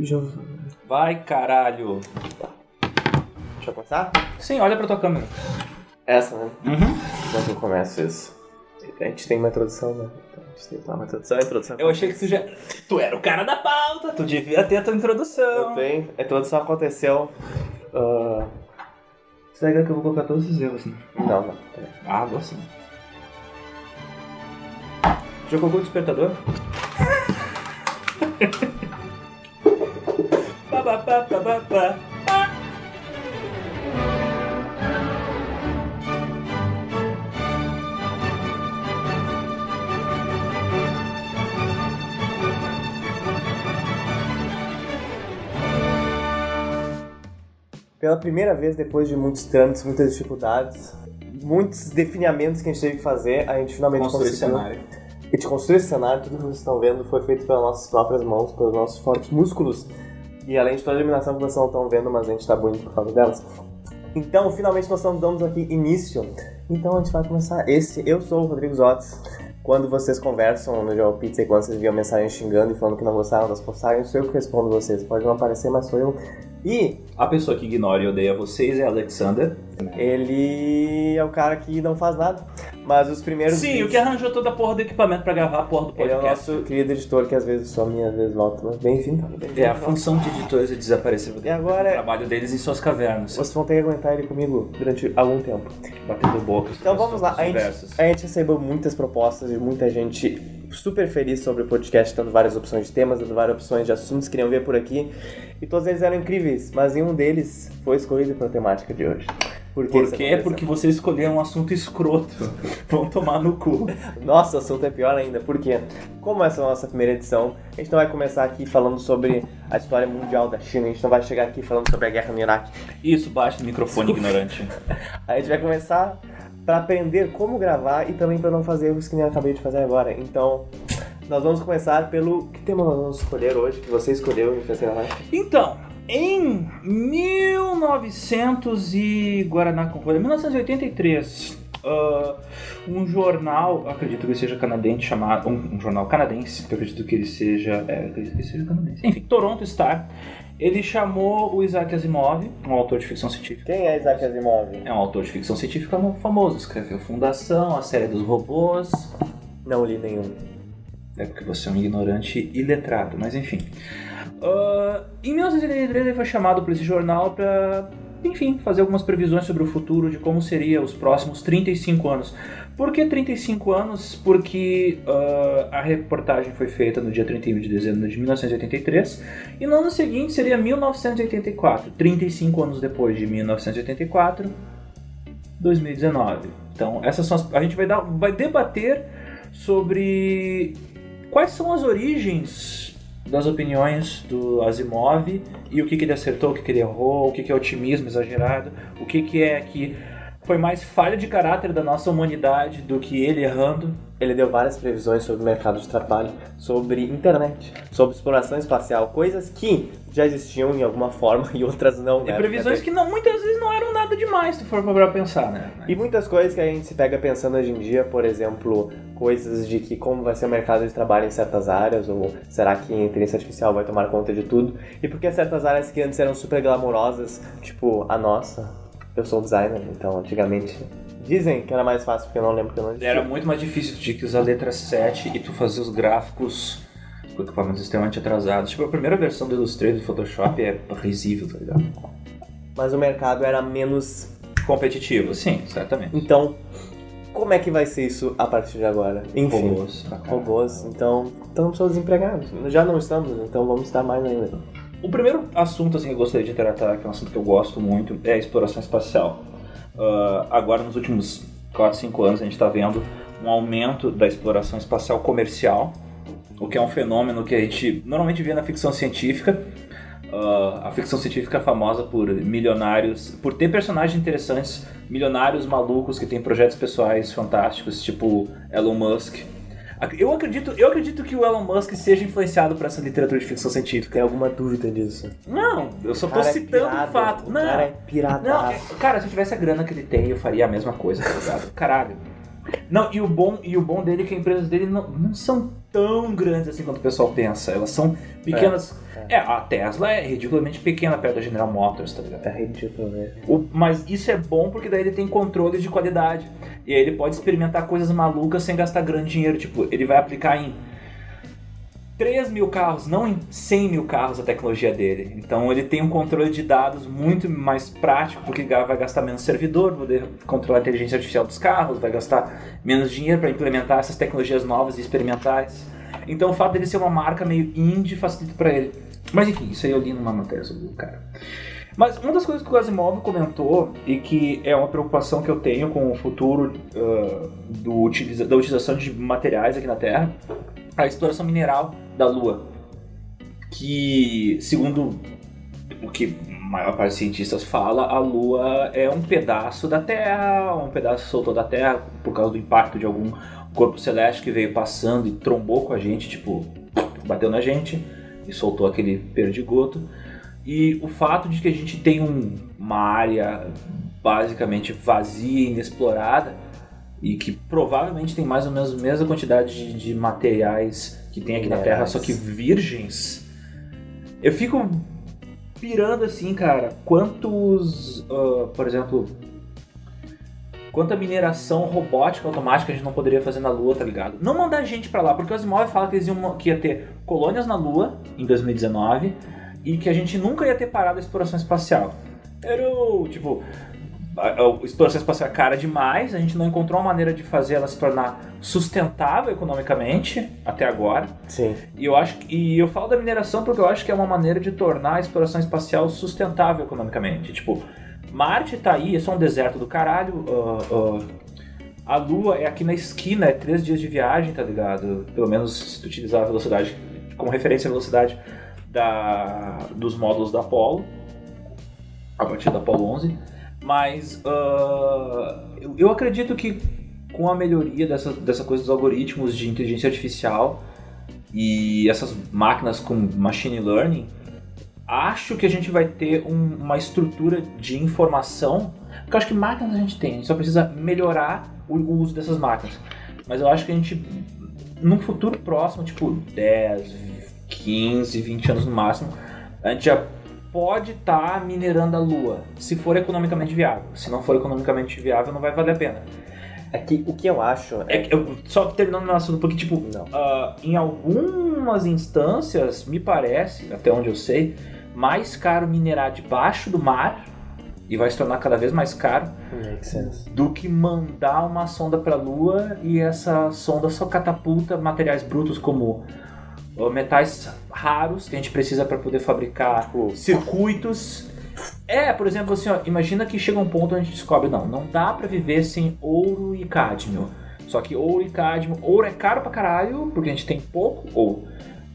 Já... Vai, caralho. Deixa eu começar? Sim, olha pra tua câmera. Essa, né? Uhum. Como é que eu começo isso? A gente tem uma introdução, né? Então, a gente tem uma introdução, introdução. Eu achei que tu já. Tu era o cara da pauta, tu devia ter a tua introdução. Eu tenho. A introdução aconteceu. ah, Segue que eu vou colocar todos os erros, né? Não, não. Ah, vou sim. Colocou o despertador? Ba, ba, ba, ba, ba, ba. Pela primeira vez, depois de muitos trâmites, muitas dificuldades, muitos definhamentos que a gente teve que fazer, a gente finalmente Construir conseguiu. cenário. A gente construiu esse cenário, tudo que vocês estão vendo foi feito pelas nossas próprias mãos, pelos nossos fortes músculos. E além de toda a iluminação que vocês não estão vendo, mas a gente tá bonito por causa delas. Então, finalmente nós estamos dando aqui início. Então a gente vai começar esse. Eu sou o Rodrigo Zotes. Quando vocês conversam no Jogo Pizza e quando vocês enviam mensagem xingando e falando que não gostaram das postagens, sou eu que respondo vocês. Pode não aparecer, mas sou eu. E A pessoa que ignora e odeia vocês é Alexander. ele é o cara que não faz nada. Mas os primeiros. Sim, vídeos- o que arranjou toda a porra do equipamento pra gravar a porra do Ele é o podcast. nosso querido editor que às vezes some e às vezes volta. Mas bem-vindo. bem-vindo. É a função de editores é desaparecer E agora- o trabalho deles em suas cavernas, Vocês vão ter que aguentar ele comigo durante algum tempo. batendo bocas. Então vamos lá. A gente, a gente recebeu muitas propostas de muita gente super feliz sobre o podcast, dando várias opções de temas, dando várias opções de assuntos que queriam ver por aqui. E todos eles eram incríveis, mas nenhum deles foi escolhido para a temática de hoje. Por que Por isso quê? aconteceu? Porque você escolheu um assunto escroto. Vão tomar no cu. Nossa, o assunto é pior ainda, porque como essa é a nossa primeira edição, a gente não vai começar aqui falando sobre a história mundial da China, a gente não vai chegar aqui falando sobre a guerra no Iraque. Isso, baixa no microfone, ignorante. A gente vai começar para aprender como gravar e também para não fazer erros que nem eu acabei de fazer agora. Então, nós vamos começar pelo que tema nós vamos escolher hoje, que você escolheu e fez gravar. Então, em 1900 e Guaraná com rolha, 1983, ah, um jornal, acredito que seja canadense, chamado um, um jornal canadense, acredito que ele seja, é, acredito que ele seja canadense. Enfim, Toronto Star. Ele chamou o Isaac Asimov, um autor de ficção científica. Quem é Isaac Asimov? É um autor de ficção científica famoso, escreveu Fundação, a série dos robôs, Não li nenhum. É porque você é um ignorante e letrado, mas enfim. Ah, em 1983 ele foi chamado por esse jornal para, enfim, fazer algumas previsões sobre o futuro, de como seria os próximos 35 anos. Por que 35 anos? Porque ah, a reportagem foi feita no dia 31 de dezembro de 1983 e no ano seguinte seria 1984, 35 anos depois de 1984, 2019. Então, essas são as, a gente vai dar, vai debater sobre quais são as origens das opiniões do Asimov e o que, que ele acertou, o que, que ele errou, o que, que é otimismo exagerado, o que, que é que foi mais falha de caráter da nossa humanidade do que ele errando. Ele deu várias previsões sobre o mercado de trabalho, sobre internet, sobre exploração espacial, coisas que já existiam em alguma forma e outras não. E né? previsões que não, muitas vezes não eram nada demais, se for pra pensar, né? E muitas coisas que a gente se pega pensando hoje em dia, por exemplo, coisas de que como vai ser o mercado de trabalho em certas áreas, ou será que a inteligência artificial vai tomar conta de tudo? E por que certas áreas que antes eram super glamurosas, tipo a nossa, eu sou designer, então antigamente dizem que era mais fácil porque eu não lembro que eu não existia. Era muito mais difícil, tu tinha que usar a letra 7 e tu fazia os gráficos com equipamentos extremamente atrasados. Tipo, a primeira versão do Illustrator do Photoshop é risível, tá ligado? Mas o mercado era menos. Competitivo, sim, certamente. Então, como é que vai ser isso a partir de agora? Enfim. Robôs. Robôs, então estamos todos desempregados. Já não estamos, então vamos estar mais ainda. O primeiro assunto assim, que eu gostaria de tratar, que é um assunto que eu gosto muito, é a exploração espacial. Ah, agora, nos últimos 4, 5 anos, a gente está vendo um aumento da exploração espacial comercial, o que é um fenômeno que a gente normalmente vê na ficção científica. Ah, a ficção científica é famosa por milionários, por ter personagens interessantes, milionários malucos que têm projetos pessoais fantásticos, tipo Elon Musk. Eu acredito, eu acredito que o Elon Musk seja influenciado por essa literatura de ficção científica. Tem alguma dúvida disso? Não, eu só O tô é citando o pirado, fato. o Não, cara é piradaço. não, é- cara, se eu tivesse a grana que ele tem, eu faria a mesma coisa, tá ligado? Caralho. Não, e o bom, e o bom dele é que as empresas dele não, não são tão grandes assim quanto o pessoal pensa. Elas são pequenas. É, a Tesla é ridiculamente pequena perto da General Motors, tá ligado? É ridículo, né? O- mas isso é bom porque daí ele tem controle de qualidade. E aí ele pode experimentar coisas malucas sem gastar grande dinheiro. Tipo, ele vai aplicar em 3 mil carros, não em 100 mil carros a tecnologia dele. Então ele tem um controle de dados muito mais prático, porque vai gastar menos servidor, poder controlar a inteligência artificial dos carros, vai gastar menos dinheiro para implementar essas tecnologias novas e experimentais. Então o fato dele ser uma marca meio indie facilita para ele. Mas enfim, isso aí eu li numa matéria sobre o cara. Mas uma das coisas que o Asimov comentou e que é uma preocupação que eu tenho com o futuro ah, do da utilização de materiais aqui na Terra, é a exploração mineral da Lua. Que, segundo o que a maior parte dos cientistas fala, a Lua é um pedaço da Terra, um pedaço soltou da Terra por causa do impacto de algum corpo celeste que veio passando e trombou com a gente, tipo, bateu na gente e soltou aquele perdigoto. E o fato de que a gente tem um- uma área basicamente vazia inexplorada e que provavelmente tem mais ou menos a mesma quantidade de, de materiais que tem aqui na Terra, só que virgens. Eu fico pirando assim, cara, quantos, ah, por exemplo, quanta mineração robótica automática a gente não poderia fazer na Lua, tá ligado? Não mandar gente pra lá, porque o Asimov fala que, eles iam, que ia ter colônias na Lua em 2019 e que a gente nunca ia ter parado a exploração espacial. Era o, tipo, a, exploração espacial é cara demais, a gente não encontrou uma maneira de fazer ela se tornar sustentável economicamente até agora. Sim. E eu acho que- e eu falo da mineração porque eu acho que é uma maneira de tornar a exploração espacial sustentável economicamente. Tipo, Marte tá aí, é só um deserto do caralho. ah, ah, a Lua é aqui na esquina, é três dias de viagem, tá ligado? Pelo menos se tu utilizar a velocidade como referência a velocidade da, dos módulos da Apollo, a partir da Apollo 11. Mas ah, eu, eu acredito que com a melhoria dessa, dessa coisa dos algoritmos de inteligência artificial e essas máquinas com machine learning, acho que a gente vai ter um- uma estrutura de informação. Porque eu acho que máquinas a gente tem, a gente só precisa melhorar o, o uso dessas máquinas. Mas eu acho que a gente, num futuro próximo, tipo 10, 15, 20 anos no máximo, a gente já pode estar minerando a Lua, se for economicamente viável. Se não for economicamente viável, não vai valer a pena. É que o que eu acho É que eu, só terminando meu assunto, porque, tipo, Não. ah, em algumas instâncias, me parece, até onde eu sei, mais caro minerar debaixo do mar, e vai se tornar cada vez mais caro, do que mandar uma sonda para a Lua e essa sonda só catapulta materiais brutos como ah, metais raros que a gente precisa para poder fabricar Tipo, circuitos. É, por exemplo, assim, ó, imagina que chega um ponto onde a gente descobre, não, não dá pra viver sem ouro e cádmio. Só que ouro e cádmio, ouro é caro pra caralho, porque a gente tem pouco, ou,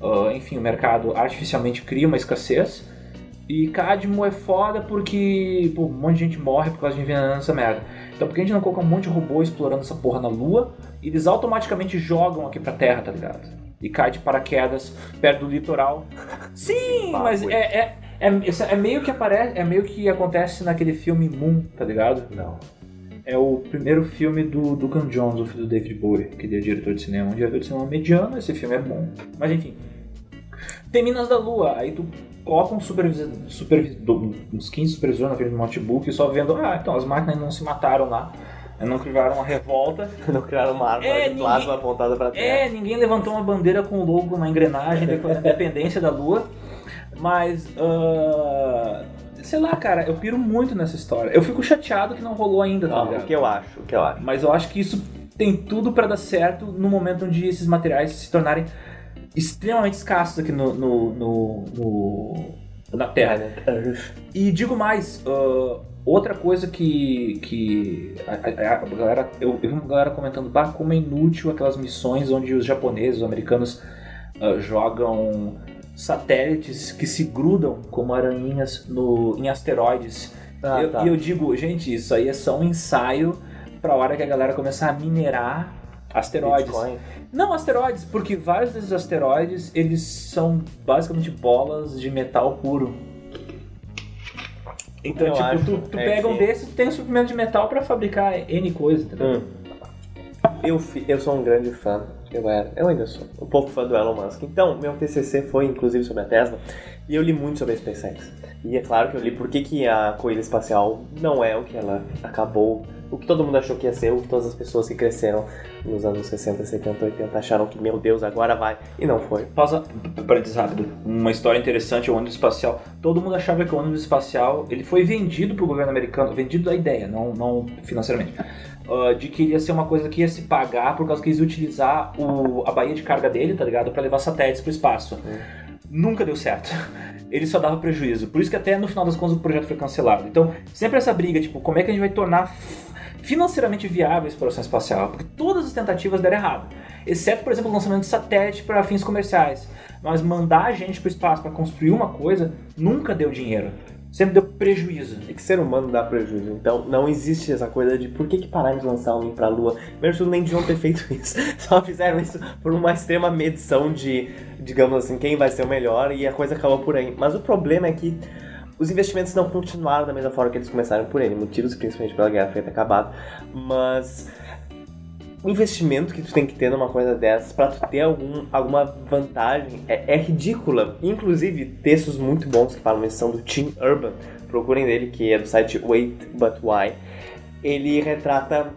ah, enfim, o mercado artificialmente cria uma escassez. E cádmio é foda porque pô, um monte de gente morre por causa de envenenando essa merda. Então por que a gente não coloca um monte de robô explorando essa porra na Lua e eles automaticamente jogam aqui pra Terra, tá ligado? E cai de paraquedas perto do litoral. Sim, mas é, é, é, é meio que aparece, é meio que acontece naquele filme Moon, tá ligado? Não. É o primeiro filme do Duncan Jones, o filho do David Bowie, que ele é diretor de cinema. Um diretor de cinema mediano, esse filme é bom. Mas enfim. Tem Minas da Lua, aí tu coloca um supervisor, supervisor uns 15 supervisores na frente do notebook só vendo, ah, então as máquinas não se mataram lá, não criaram uma revolta. Não criaram uma arma É, de plasma ninguém- apontada pra terra. É, ninguém levantou uma bandeira com o logo na engrenagem da independência da Lua. Mas, ah, sei lá, cara, eu piro muito nessa história. Eu fico chateado que não rolou ainda, tá o que eu acho, o que eu acho. Mas eu acho que isso tem tudo pra dar certo no momento onde esses materiais se tornarem extremamente escassos aqui no, no- no- no- na Terra. E digo mais, ah, outra coisa que, que a, a- a galera, eu, eu vi uma galera comentando, bah, como é inútil aquelas missões onde os japoneses, os americanos ah, jogam satélites que se grudam como aranhinhas no, em asteroides. Ah, Eu- tá. E eu digo, gente, isso aí é só um ensaio pra hora que a galera começar a minerar asteroides. Bitcoin. Não asteroides, porque vários desses asteroides, eles são basicamente bolas de metal puro. Então, Eu tipo, acho tu, tu é pega um que- desses, tu tem um suprimento de metal pra fabricar N coisa, entendeu? Hum. Eu, eu sou um grande fã Eu era, eu ainda sou. Um pouco fã do Elon Musk. Então, meu TCC foi inclusive sobre a Tesla e eu li muito sobre a SpaceX. E é claro que eu li por que, que a corrida espacial não é o que ela acabou, o que todo mundo achou que ia ser, o que todas as pessoas que cresceram nos anos 60, 70, 80 acharam que, meu Deus, agora vai. E não foi. Pausa, parênteses rápido. Uma história interessante, o ônibus espacial. Todo mundo achava que o ônibus espacial, ele foi vendido para o governo americano, vendido da ideia, não, não financeiramente. Uh, de que iria ser uma coisa que ia se pagar por causa que eles iam utilizar o, a baía de carga dele, tá ligado? Para levar satélites para o espaço. É. Nunca deu certo. Ele só dava prejuízo. Por isso que até no final das contas o projeto foi cancelado. Então, sempre essa briga, tipo, como é que a gente vai tornar financeiramente viável a exploração espacial? Porque todas as tentativas deram errado. Exceto, por exemplo, o lançamento de satélite para fins comerciais. Mas mandar a gente para o espaço para construir uma coisa nunca deu dinheiro sempre deu prejuízo. É que ser humano dá prejuízo. Então não existe essa coisa de por que, que pararam de lançar alguém pra lua. Primeiro nem deviam ter feito isso. Só fizeram isso por uma extrema medição de, digamos assim, quem vai ser o melhor e a coisa acabou por aí. Mas o problema é que os investimentos não continuaram da mesma forma que eles começaram por ele, motivos principalmente pela Guerra Fria ter acabado, mas investimento que tu tem que ter numa coisa dessas para tu ter algum, alguma vantagem é, é, ridícula. Inclusive, textos muito bons que falam isso são do Tim Urban, procurem dele, que é do site Wait But Why. Ele retrata.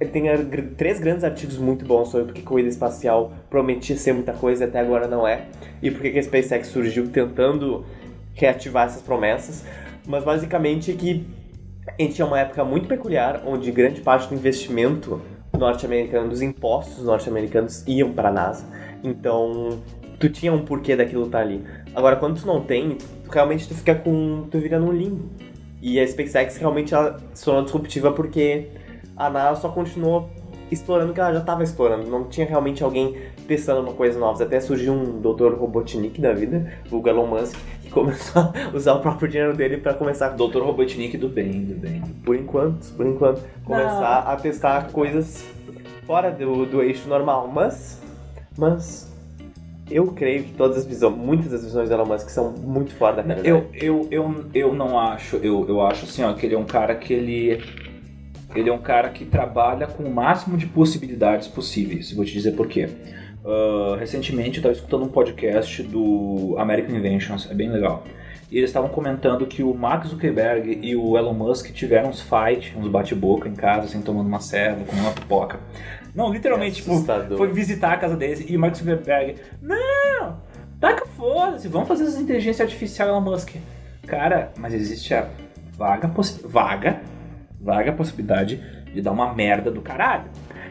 Ele tem três grandes artigos muito bons sobre porque corrida espacial prometia ser muita coisa e até agora não é, e porque a SpaceX surgiu tentando reativar essas promessas. Mas basicamente que a gente tinha uma época muito peculiar onde grande parte do investimento norte-americano, dos impostos norte-americanos iam para a NASA. Então, tu tinha um porquê daquilo estar tá ali. Agora, quando tu não tem, tu, realmente tu fica com. tu vira num limbo. E a SpaceX realmente ela se tornou disruptiva porque a NASA só continuou explorando o que ela já estava explorando. Não tinha realmente alguém testando uma coisa nova. Até surgiu um Dr. Robotnik da vida, o Elon Musk, começou a usar o próprio dinheiro dele para começar. Dr. Robotnik do bem, do bem. Por enquanto, por enquanto. Começar Não. a testar coisas fora do, do eixo normal. Mas. Mas. Eu creio que todas as visões, muitas das visões do Elon Musk são muito fora da realidade. Eu, eu, eu, eu não acho, eu, eu acho assim, ó, que ele é um cara que ele ele é um cara que trabalha com o máximo de possibilidades possíveis. Vou te dizer por quê. Uh, recentemente eu estava escutando um podcast do American Inventions, é bem legal. E eles estavam comentando que o Mark Zuckerberg e o Elon Musk tiveram uns fight, uns bate-boca em casa, assim, tomando uma serva, comendo uma pipoca. Não, literalmente, é tipo, foi visitar a casa deles e o Mark Zuckerberg, não, taca foda-se, vamos fazer essa inteligência artificial Elon Musk. Cara, mas existe a vaga, vaga vaga possibilidade de dar uma merda do caralho.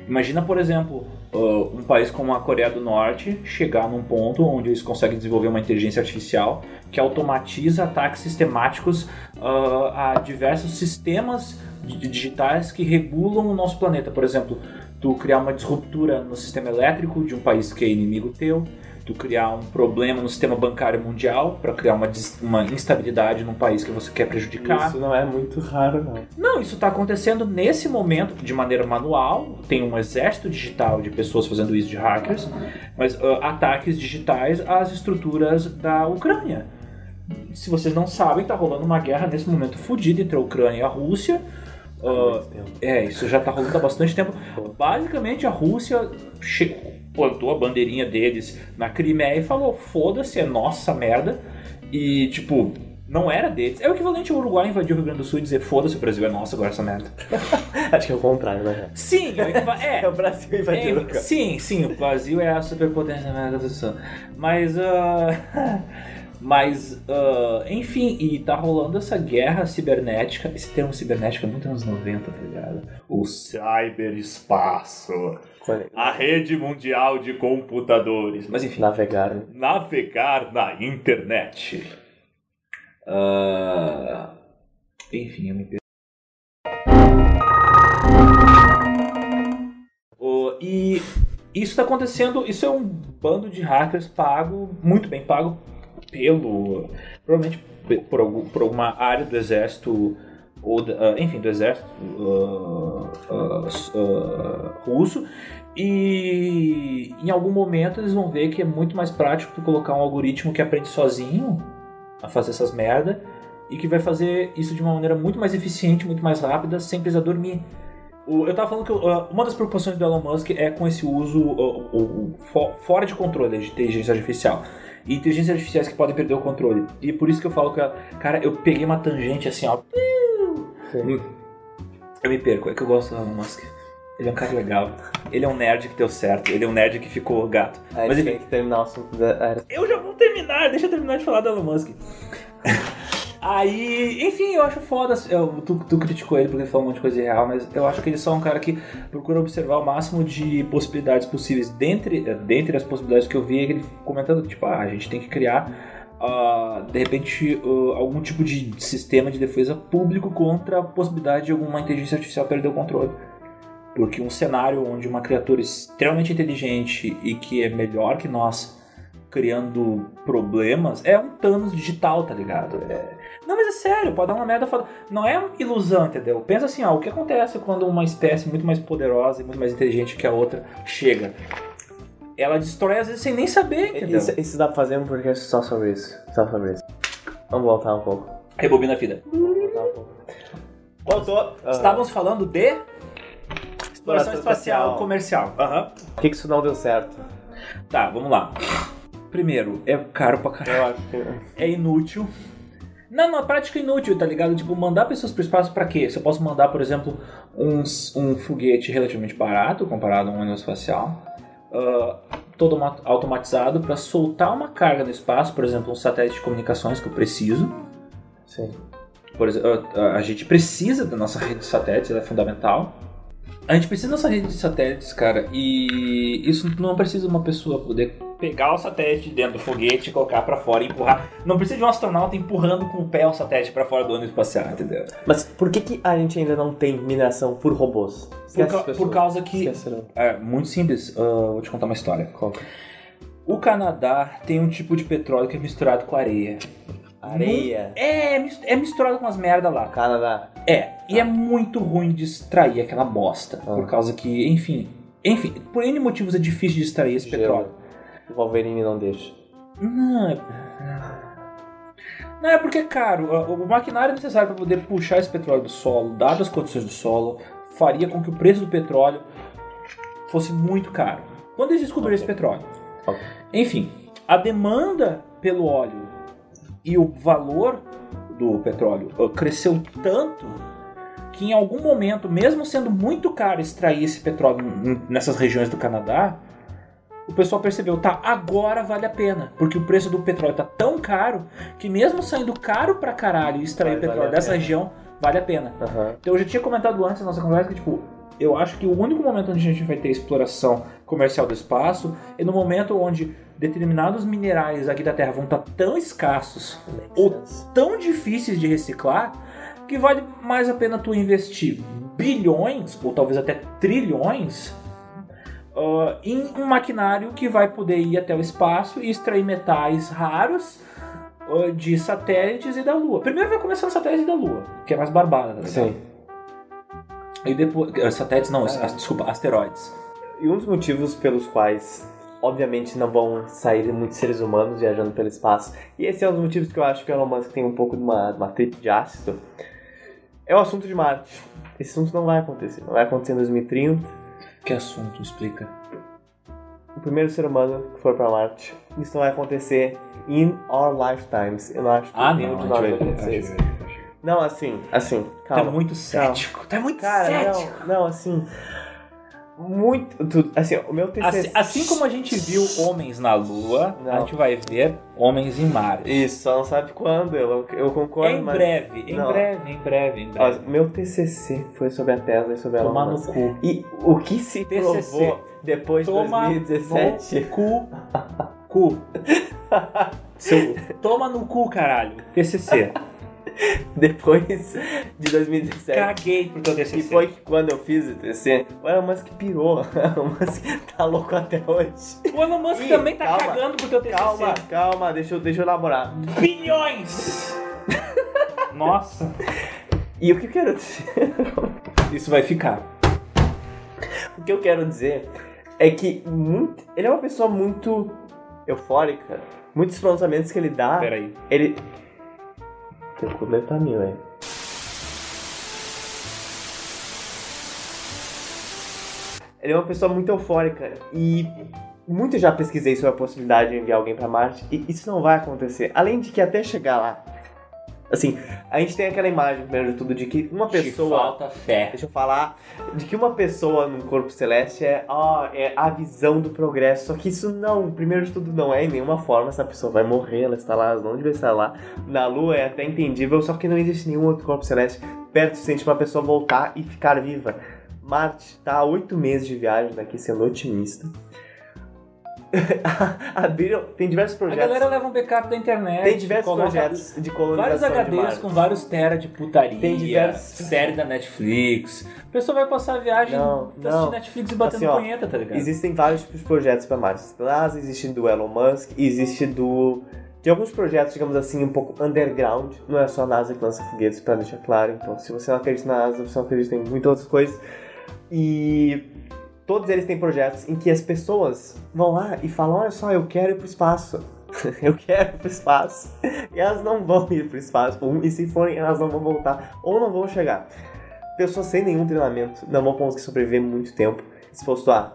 Imagina, por exemplo, uh, um país como a Coreia do Norte chegar num ponto onde eles conseguem desenvolver uma inteligência artificial que automatiza ataques sistemáticos uh, a diversos sistemas digitais que regulam o nosso planeta. Por exemplo, tu criar uma disruptura no sistema elétrico de um país que é inimigo teu, tu criar um problema no sistema bancário mundial para criar uma, uma instabilidade num país que você quer prejudicar. Isso não é muito raro, não. Não, isso está acontecendo nesse momento de maneira manual. Tem um exército digital de pessoas fazendo isso, de hackers, mas uh, ataques digitais às estruturas da Ucrânia. Se vocês não sabem, está rolando uma guerra nesse momento fodida entre a Ucrânia e a Rússia. Uh, é, isso já está rolando há bastante tempo. Basicamente, a Rússia plantou a bandeirinha deles na Crimeia e falou: foda-se, é nossa merda. E, tipo, não era deles. É o equivalente ao Uruguai invadir o Rio Grande do Sul e dizer: foda-se, o Brasil é nosso, agora essa merda. Acho que é o contrário, né? Sim, é, é o Brasil invadiu é, o Uruguai. Sim, sim, o Brasil é a superpotência da América do Sul. Mas. Uh... Mas, uh, enfim, e tá rolando essa guerra cibernética. Esse termo cibernética é muito anos 90, tá ligado? O cyberespaço. A rede mundial de computadores. Mas enfim. Navegar. Né? Navegar na internet. Uh, enfim, eu me perdi. Uh, e isso está acontecendo. Isso é um bando de hackers pago, muito bem pago pelo. Provavelmente por, por alguma área do exército ou uh, enfim, do exército uh, uh, russo. E em algum momento eles vão ver que é muito mais prático tu colocar um algoritmo que aprende sozinho a fazer essas merda e que vai fazer isso de uma maneira muito mais eficiente, muito mais rápida, sem precisar dormir. Eu tava falando que uh, uma das preocupações do Elon Musk é com esse uso fo- fora de controle de inteligência artificial. E inteligências artificiais que podem perder o controle. E por isso que eu falo que, cara, eu peguei uma tangente assim, ó. Sim. Eu me perco, é que eu gosto do Elon Musk. Ele é um cara legal. Ele é um nerd que deu certo. Ele é um nerd que ficou gato. A Mas enfim, tem que terminar o assunto da era. eu já vou terminar, deixa eu terminar de falar do Elon Musk. Aí, enfim, eu acho foda. eu- tu, tu criticou ele porque ele falou um monte de coisa irreal, mas eu acho que ele só é um cara que procura observar o máximo de possibilidades possíveis. Dentre, dentre as possibilidades que eu vi, ele comentando que, tipo, ah, a gente tem que criar, ah, de repente, ah, algum tipo de sistema de defesa público contra a possibilidade de alguma inteligência artificial perder o controle. Porque um cenário onde uma criatura extremamente inteligente e que é melhor que nós criando problemas é um Thanos digital, tá ligado? É- Não, mas é sério, pode dar uma merda. Não é ilusão, entendeu? Pensa assim, ó, o que acontece quando uma espécie muito mais poderosa e muito mais inteligente que a outra chega? Ela destrói às vezes sem nem saber, entendeu? Isso, isso dá pra fazer um podcast só sobre isso. Só sobre isso. Vamos voltar um pouco. Rebobina a vida. Vamos voltar um pouco. Voltou. Estávamos falando de exploração espacial espacial. comercial. Aham. Por que, que isso não deu certo? Tá, vamos lá. Primeiro, é caro pra caralho. Eu acho que. é inútil. Não, na prática é inútil, tá ligado? Tipo, mandar pessoas pro espaço pra quê? Se eu posso mandar, por exemplo, um, um foguete relativamente barato comparado a um ônibus espacial, ah, todo ma- automatizado pra soltar uma carga no espaço, por exemplo, um satélite de comunicações que eu preciso. Sim. Por exemplo, a, a gente precisa da nossa rede de satélites, ela é fundamental. A gente precisa da nossa rede de satélites, cara, e isso não precisa uma pessoa poder pegar o satélite dentro do foguete, colocar pra fora e empurrar. Não precisa de um astronauta empurrando com o pé o satélite pra fora do ônibus espacial, entendeu? Mas por que, que a gente ainda não tem mineração por robôs? Por, ca- por causa que. É muito simples, ah, vou te contar uma história. Conta. O Canadá tem um tipo de petróleo que é misturado com areia. Areia. É, mis- é misturado com as merda lá. Canadá. É, e é muito ruim de extrair aquela bosta. Ah. Por causa que, enfim. Enfim, por N motivos é difícil de extrair esse Gelo. petróleo. O Wolverine não deixa. Não, é. Não, é porque é caro. O maquinário necessário para poder puxar esse petróleo do solo, dadas as condições do solo, faria com que o preço do petróleo fosse muito caro. Quando eles descobriram esse petróleo. Ok. Enfim, a demanda pelo óleo e o valor do petróleo uh, cresceu tanto que em algum momento, mesmo sendo muito caro extrair esse petróleo nessas regiões do Canadá, o pessoal percebeu, tá, agora vale a pena, porque o preço do petróleo tá tão caro que mesmo saindo caro pra caralho extrair Vai, petróleo vale dessa região, vale a pena. Aham. Então eu já tinha comentado antes na nossa conversa que, tipo, eu acho que o único momento onde a gente vai ter exploração comercial do espaço é no momento onde determinados minerais aqui da Terra vão estar tão escassos ou tão difíceis de reciclar que vale mais a pena tu investir bilhões ou talvez até trilhões ah, em um maquinário que vai poder ir até o espaço e extrair metais raros ah, de satélites e da Lua. Primeiro vai começar no satélite da Lua, que é mais barbada? Sim. E depois. eh, Satélites não, Ah. as- desculpa, asteroides. E um dos motivos pelos quais, obviamente, não vão sair muitos seres humanos viajando pelo espaço, e esse é um dos motivos que eu acho que o Elon Musk tem um pouco de uma, uma trip de ácido, é o assunto de Marte. Esse assunto não vai acontecer. Não vai acontecer em 2030. Que assunto, explica. O primeiro ser humano que for pra Marte. Isso não vai acontecer in our lifetimes. Eu não acho que Ah, nenhum não, de nós vai acontecer isso. Não, assim, assim, é calma. muito cético. Tu é muito Cara, cético. não, não, assim. Muito. assim, o meu TCC. Assim, assim como a gente viu homens na Lua, a Não. gente vai ver homens em Marte. Isso, só não sabe quando, eu, eu concordo, Em mas. breve, em Não. breve, em breve, em Ó, breve. meu TCC foi sobre a Tesla e sobre a Tomar Elon no cu. E o que se TCC. provou depois de Toma 2017? no cu. Cu. Seu, toma no cu, caralho. TCC. Depois de 2017. Caguei pro teu TCC. E foi que quando eu fiz o TCC, o Elon Musk pirou. O Elon Musk tá louco até hoje. O Elon Musk Ih, também tá calma. cagando pro teu TCC. Calma, calma, deixa eu, deixa eu elaborar. Bilhões! Nossa. E o que eu quero dizer? Isso vai ficar. O que eu quero dizer é que muito, ele é uma pessoa muito eufórica. Muitos pronunciamentos que ele dá, Peraí. ele. Cu deve tá mil, hein? ele é uma pessoa muito eufórica e muito já pesquisei sobre a possibilidade de enviar alguém para Marte e isso não vai acontecer. Além de que até chegar lá, assim, a gente tem aquela imagem, primeiro de tudo, de que uma Te pessoa. falta fé. Deixa eu falar de que uma pessoa num corpo celeste é, ó, é a visão do progresso. Só que isso não, primeiro de tudo, não é em nenhuma forma. Essa pessoa vai morrer, ela está lá, ela não deve estar lá. Na Lua é até entendível, só que não existe nenhum outro corpo celeste perto o suficiente pra pessoa voltar e ficar viva. Marte tá a oito meses de viagem daqui, sendo otimista. Abriram, tem diversos A projetos. galera leva um backup da internet. Tem diversos projetos de Vários colonização de HDs com vários tera de putaria. Tem diversos- Série da Netflix. A pessoa vai passar a viagem Não, assistindo não. Netflix e batendo Assim, punheta, tá ligado? Existem vários tipos de projetos para Marte. NASA existe do Elon Musk, existe do de alguns projetos, digamos assim, um pouco underground. Não é só a NASA que lança foguetes, para deixar claro. Então, se você não acredita na NASA, você não acredita em muitas outras coisas. E todos eles têm projetos em que as pessoas vão lá e falam: Olha só, eu quero ir pro espaço. eu quero ir pro espaço. E elas não vão ir pro espaço. E se forem, elas não vão voltar ou não vão chegar. Pessoas sem nenhum treinamento não vão conseguir sobreviver muito tempo exposto a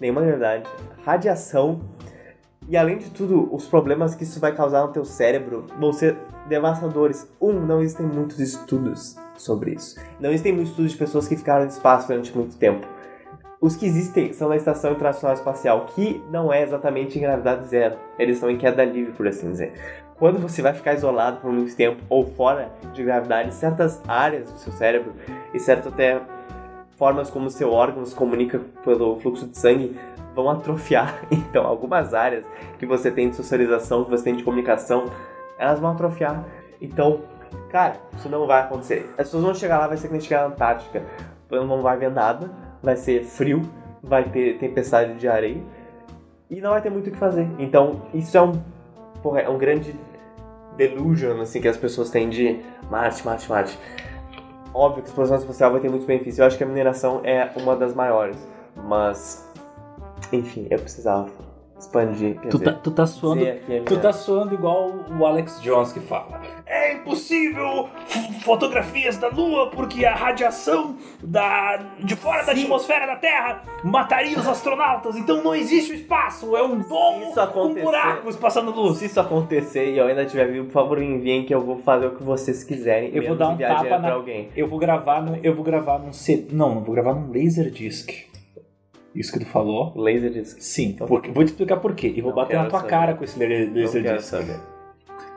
nenhuma gravidade, radiação e além de tudo, os problemas que isso vai causar no teu cérebro vão ser devastadores. Um, não existem muitos estudos sobre isso. Não existem muitos estudos de pessoas que ficaram no espaço durante muito tempo. Os que existem são na Estação Internacional Espacial, que não é exatamente em gravidade zero. Eles estão em queda livre, por assim dizer. Quando você vai ficar isolado por muito tempo ou fora de gravidade, certas áreas do seu cérebro e certas até formas como seu órgão se comunica pelo fluxo de sangue vão atrofiar. Então, algumas áreas que você tem de socialização, que você tem de comunicação, elas vão atrofiar. Então, cara, isso não vai acontecer. As pessoas vão chegar lá, vai ser que nem chegar na Antártica. Não vai ver nada, vai ser frio, vai ter tempestade de areia e não vai ter muito o que fazer. Então, isso é um, porra, é um grande delusion assim, que as pessoas têm de Marte, Marte, Marte. Óbvio que a exploração espacial vai ter muitos benefícios. Eu acho que a mineração é uma das maiores. Mas, enfim, eu precisava expandir. Tu dizer, tá, tu tá suando. Tu tá suando igual o Alex Jones que fala. É impossível fotografias da Lua porque a radiação da, de fora da Sim. atmosfera da Terra mataria os astronautas. Então não existe o espaço, é um domo com buracos passando luz. Se isso acontecer e eu ainda tiver vivo, por favor, enviem que eu vou fazer o que vocês quiserem. Eu vou dar um tapa na- alguém. Eu vou gravar no, eu vou gravar num C, não, não vou gravar num Laserdisc. Isso que tu falou? Laserdisc. Sim, porque, vou te explicar por quê. E vou bater na tua saber. cara com esse la- Não quero saber.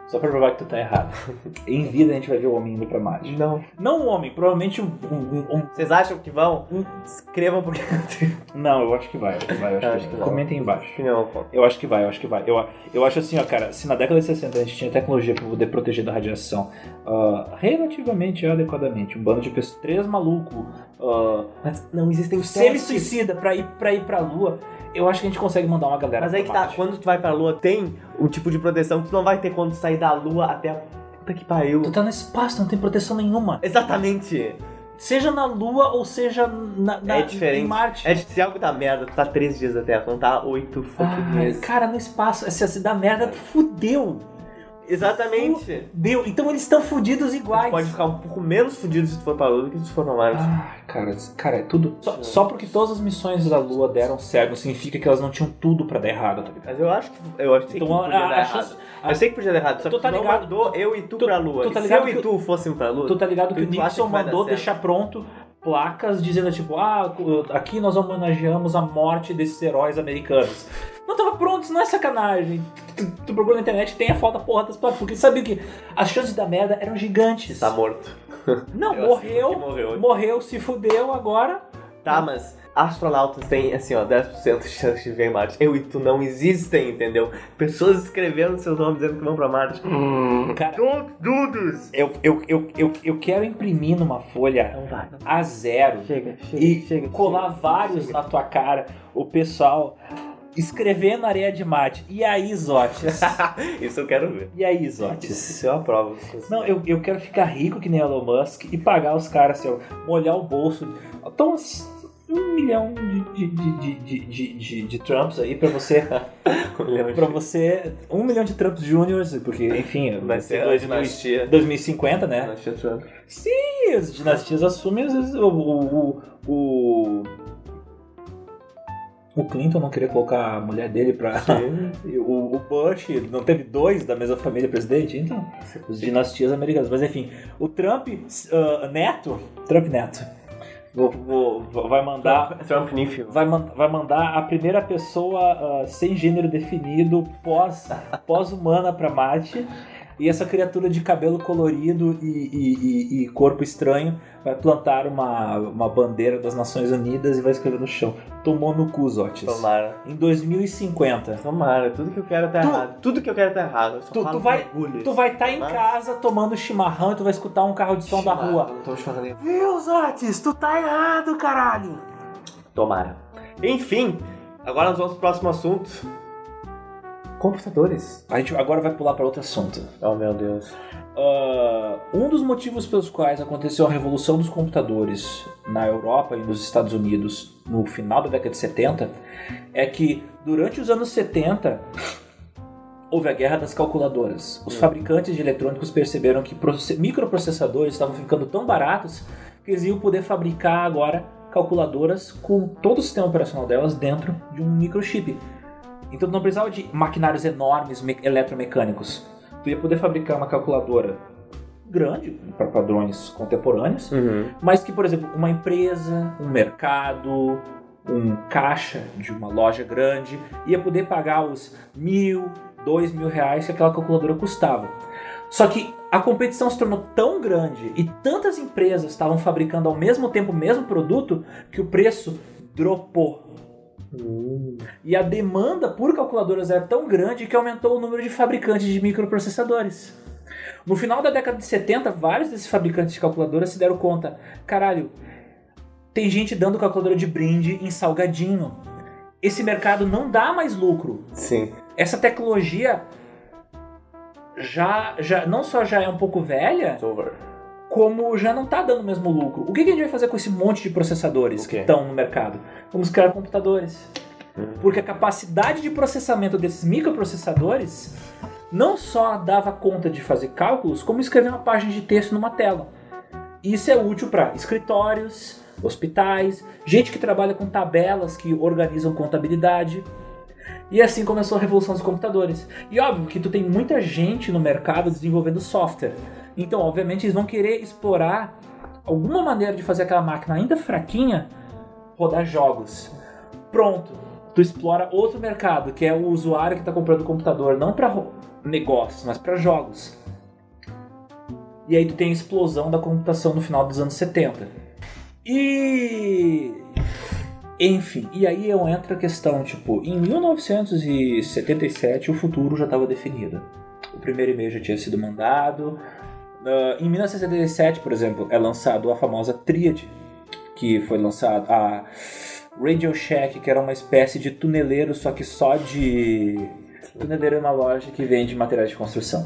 Só pra provar que tu tá errado. em vida a gente vai ver o homem indo pra Marte. Não. Não um homem, provavelmente um. um- um- Vocês acham que vão? Escrevam porque Não, eu acho que vai. Eu acho que vai, eu acho Eu que acho que vai. Comentem embaixo. não. pô. Eu acho que vai, eu acho que vai. Eu, eu acho assim, ó, cara, se na década de 60 a gente tinha tecnologia pra poder proteger da radiação ah, relativamente adequadamente, um bando de pessoas, três malucos, uh, Mas não existem semi-suicida pra ir, pra ir pra Lua, eu acho que a gente consegue mandar uma galera Mas aí que tá, Marte. quando tu vai pra lua, tem um tipo de proteção que tu não vai ter quando sair da lua até a puta que pariu. Tu tá no espaço, não tem proteção nenhuma. Exatamente. Seja na Lua ou seja na, na- é diferente. em Marte. É, se algo dá merda, tu tá três dias da Terra, não tá oito fucking meses. cara, no espaço, se, se dá merda, tu fudeu. Exatamente. Deu. Então eles estão fudidos Tu iguais. pode ficar um pouco menos fudido se tu for pra lua do que se tu for Marte. Ah, cara, cara, é tudo. Só, só porque todas as missões da Lua deram certo, significa que elas não tinham tudo pra dar errado, tá ligado? Mas eu acho que eu acho que Então, podia a- dar a errado. chance- a- Eu sei que podia dar errado, só Tu que tá tu não ligado- mandou eu e tu, tu- pra lua. tu tá se eu e que- tu fôssemos pra lua, Tu tá ligado que Tu o Nixon que mandou deixar pronto placas dizendo tipo, ah, aqui nós homenageamos a morte desses heróis americanos. Não tava pronto, isso não é sacanagem. Tu, tu procura na internet tem a foto da porra das placas, porque sabia que as chances da merda eram gigantes. tá morto. Não, Eu morreu, morreu. morreu, se fudeu agora. Tá, mas astronautas têm, assim, ó, 10% de chance de viver em Marte. Eu e tu não existem, entendeu? Pessoas escrevendo seus nomes dizendo que vão pra Marte. Cara, Todos dudos! eu, eu, eu, eu, eu quero imprimir numa folha Não vai. a zero Chega, chega, e chega. colar chega, vários chega. na tua cara, o pessoal escrevendo na areia de Marte. E aí, Zotes? Isso eu quero ver. E aí, Zotes? Isso eu aprovo. Não, eu, eu quero ficar rico que nem Elon Musk e pagar os caras, assim, ó, molhar o bolso. Então, um milhão de, de, de, de, de, Trumps aí pra você. pra você. Um milhão de Trumps Juniors, porque, enfim, Vai ser a 2000 dinastia. 2050, né? Dinastia Trump. E as dinastias assumem às vezes o. o, o, Clinton não queria colocar a mulher dele pra. o, Bush não teve dois da mesma família presidente, então. Os dinastias americanas. Mas enfim, o Trump uh, neto. Trump neto. Vou, vou, vai mandar. Trump Nífio. Vai, vai mandar a primeira pessoa uh, sem gênero definido pós-humana pós para Marte. E essa criatura de cabelo colorido e, e, e, e, corpo estranho vai plantar uma, uma bandeira das Nações Unidas e vai escrever no chão. Tomou no cu, Zotis. Tomara. Em 2050. Tomara, tudo que eu quero tá tu, errado. Tudo que eu quero tá errado. Tu, tu, vai, tu vai estar tá em casa tomando chimarrão e tu vai escutar um carro de som chimarrão, da rua. Não tô chimarrão Viu, Zotis? Tu tá errado, caralho. Tomara. Enfim, agora nós vamos pro próximo assunto computadores. A gente agora vai pular para outro assunto. Oh meu Deus. Uh, um dos motivos pelos quais aconteceu a revolução dos computadores na Europa e nos Estados Unidos no final da década de 70 é que durante os anos 70 houve a guerra das calculadoras. Os hum. fabricantes de eletrônicos perceberam que microprocessadores estavam ficando tão baratos que eles iam poder fabricar agora calculadoras com todo o sistema operacional delas dentro de um microchip. Então tu não precisava de maquinários enormes eletromecânicos. Tu ia poder fabricar uma calculadora grande para padrões contemporâneos, uhum. mas que, por exemplo, uma empresa, um mercado, um caixa de uma loja grande ia poder pagar os mil, dois mil reais que aquela calculadora custava. Só que a competição se tornou tão grande e tantas empresas estavam fabricando ao mesmo tempo o mesmo produto que o preço dropou e a demanda por calculadoras era tão grande que aumentou o número de fabricantes de microprocessadores. No final da década de 70, vários desses fabricantes de calculadoras se deram conta: caralho, tem gente dando calculadora de brinde em salgadinho. Esse mercado não dá mais lucro. Sim. Essa tecnologia já, já não só já é um pouco velha, como já não está dando o mesmo lucro. O que, que, a gente vai fazer com esse monte de processadores que estão no mercado? Vamos criar computadores. Uhum. Porque a capacidade de processamento desses microprocessadores não só dava conta de fazer cálculos, como escrever uma página de texto numa tela. Isso é útil para escritórios, hospitais, gente que trabalha com tabelas que organizam contabilidade. E assim começou a revolução dos computadores. E óbvio que tu tem muita gente no mercado desenvolvendo software. Então, obviamente, eles vão querer explorar alguma maneira de fazer aquela máquina ainda fraquinha rodar jogos. Pronto, tu explora outro mercado, que é o usuário que está comprando o computador, não para negócios, mas para jogos. E aí tu tem a explosão da computação no final dos anos 70. E enfim, e aí entra a questão, tipo, em 1977 o futuro já estava definido. O primeiro e-mail já tinha sido mandado. Uh, em 1977, por exemplo, é lançado a famosa Tríade, que foi lançado a Radio Shack, que era uma espécie de tuneleiro, só que só de tuneleiro é uma loja que vende materiais de construção.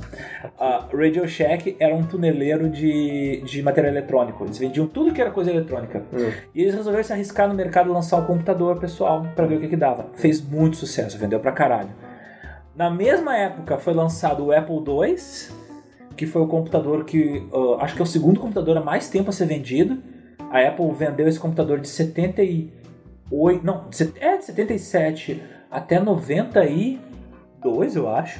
A Radio Shack era um tuneleiro de, de material eletrônico. Eles vendiam tudo que era coisa eletrônica. Hum. E eles resolveram se arriscar no mercado lançar um computador pessoal para ver o que, que dava. Fez muito sucesso, vendeu pra caralho. Na mesma época foi lançado o Apple II, que foi o computador que uh, acho que é o segundo computador há mais tempo a ser vendido a Apple vendeu esse computador de 78, não, é de 77 até 92, eu acho.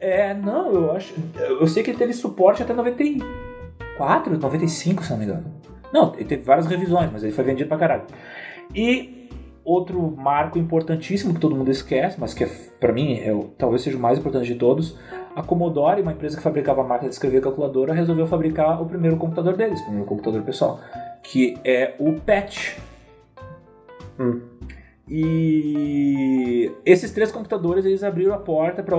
É, não, eu acho, eu sei que ele teve suporte até 94, 95, se não me engano. Não, ele teve várias revisões, mas ele foi vendido pra caralho. E outro marco importantíssimo que todo mundo esquece, mas que é, para mim é, talvez seja o mais importante de todos, a Commodore, uma empresa que fabricava máquina de escrever calculadora, resolveu fabricar o primeiro computador deles, o primeiro computador pessoal, que é o PET. Hum. E esses três computadores eles abriram a porta para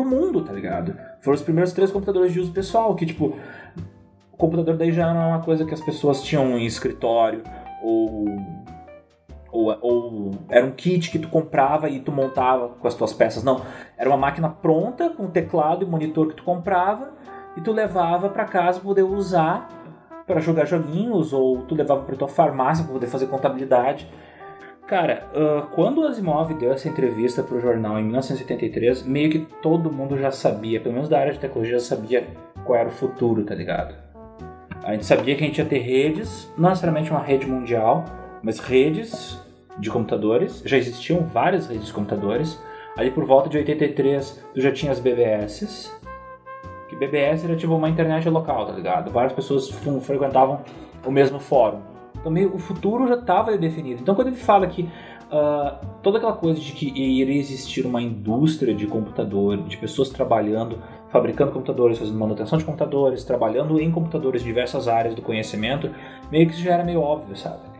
o mundo, tá ligado? Foram os primeiros três computadores de uso pessoal, que tipo, o computador daí já não é uma coisa que as pessoas tinham em escritório ou ou, ou, era um kit que tu comprava e tu montava com as tuas peças. Não, era uma máquina pronta com teclado e monitor que tu comprava e tu levava para casa para poder usar para jogar joguinhos ou tu levava para tua farmácia para poder fazer contabilidade. Cara, uh, quando o Asimov deu essa entrevista para o jornal em 1983, meio que todo mundo já sabia, pelo menos da área de tecnologia, já sabia qual era o futuro, tá ligado? A gente sabia que a gente ia ter redes, não necessariamente uma rede mundial, mas redes de computadores, já existiam várias redes de computadores. Ali por volta de 83, tu já tinha as BBS, que BBS era tipo uma internet local, tá ligado? Várias pessoas frequentavam o mesmo fórum. Então meio, o futuro já estava definido. Então quando ele fala que uh, toda aquela coisa de que iria existir uma indústria de computador, de pessoas trabalhando, fabricando computadores, fazendo manutenção de computadores, trabalhando em computadores em diversas áreas do conhecimento, meio que isso já era meio óbvio, sabe?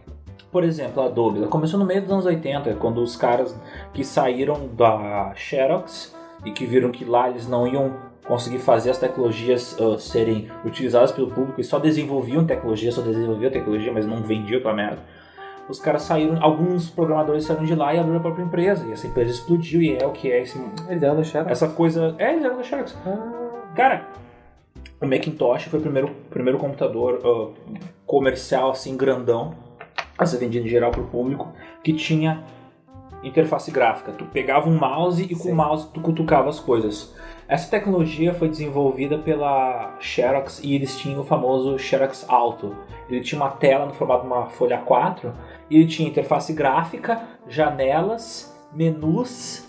Por exemplo, a Adobe, ela começou no meio dos anos 80, quando os caras que saíram da Xerox e que viram que lá eles não iam conseguir fazer as tecnologias uh, serem utilizadas pelo público e só desenvolviam tecnologia, só desenvolviam tecnologia, mas não vendiam aquela merda. Os caras saíram, alguns programadores saíram de lá e abriram a própria empresa. E essa empresa explodiu e é o que é esse. Eles eram da Xerox? Essa coisa. É, eles eram da Xerox. Ah. Cara, o Macintosh foi o primeiro, primeiro computador uh, comercial, assim, grandão, a ser vendido em geral para o público, que tinha interface gráfica. Tu pegava um mouse e com Sim. o mouse tu cutucava as coisas. Essa tecnologia foi desenvolvida pela Xerox e eles tinham o famoso Xerox Alto. Ele tinha uma tela no formato de uma folha 4 e ele tinha interface gráfica, janelas, menus,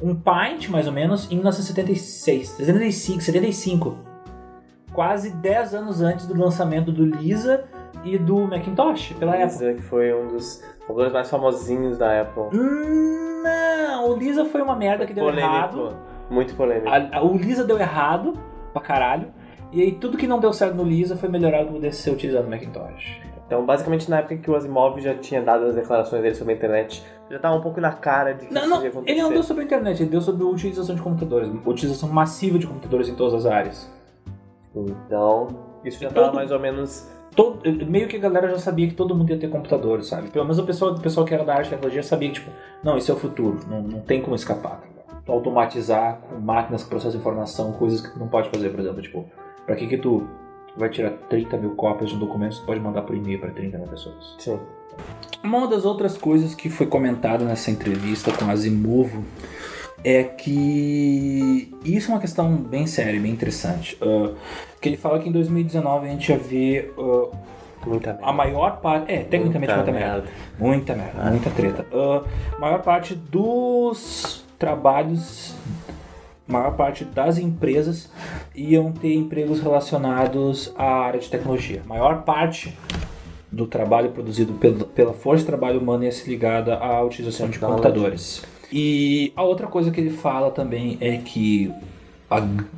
um Paint mais ou menos em 1976, 75, 75. Quase 10 anos antes do lançamento do Lisa e do Macintosh pela Apple. Lisa, que foi um dos computadores mais famosinhos da Apple. Hum, Não, o Lisa foi uma merda que deu errado. Muito polêmico. A- a- o Lisa deu errado pra caralho. E aí tudo que não deu certo no Lisa foi melhorado poder ser utilizado no Macintosh. Então, basicamente, na época que o Asimov já tinha dado as declarações dele sobre a internet, já tava um pouco na cara de que Não, isso não, ia acontecer. ele não deu sobre a internet, ele deu sobre a utilização de computadores. Utilização massiva de computadores em todas as áreas. Então, isso já E tava todo- mais ou menos... Todo, meio que a galera já sabia que todo mundo ia ter computador, sabe? Pelo menos o pessoal, o pessoal que era da arte e tecnologia sabia que, tipo, não, isso é o futuro, não, não tem como escapar. tá? Tu automatizar com máquinas que processam informação, coisas que tu não pode fazer, por exemplo, tipo, pra que que tu vai tirar 30 mil cópias de um documento tu pode mandar por e-mail pra 30 mil pessoas? Sim. Uma das outras coisas que foi comentada nessa entrevista com Asimov é que isso é uma questão bem séria, bem interessante. Ah, que ele fala que em 2019 a gente ia ver ah, Muita merda. a maior parte. É, tecnicamente muita, merda. Muita merda, muita treta. Ah, a maior parte dos trabalhos, maior parte das empresas iam ter empregos relacionados à área de tecnologia. A maior parte do trabalho produzido pelo- pela força de trabalho humana ia ser ligada à utilização de computadores. E a outra coisa que ele fala também é que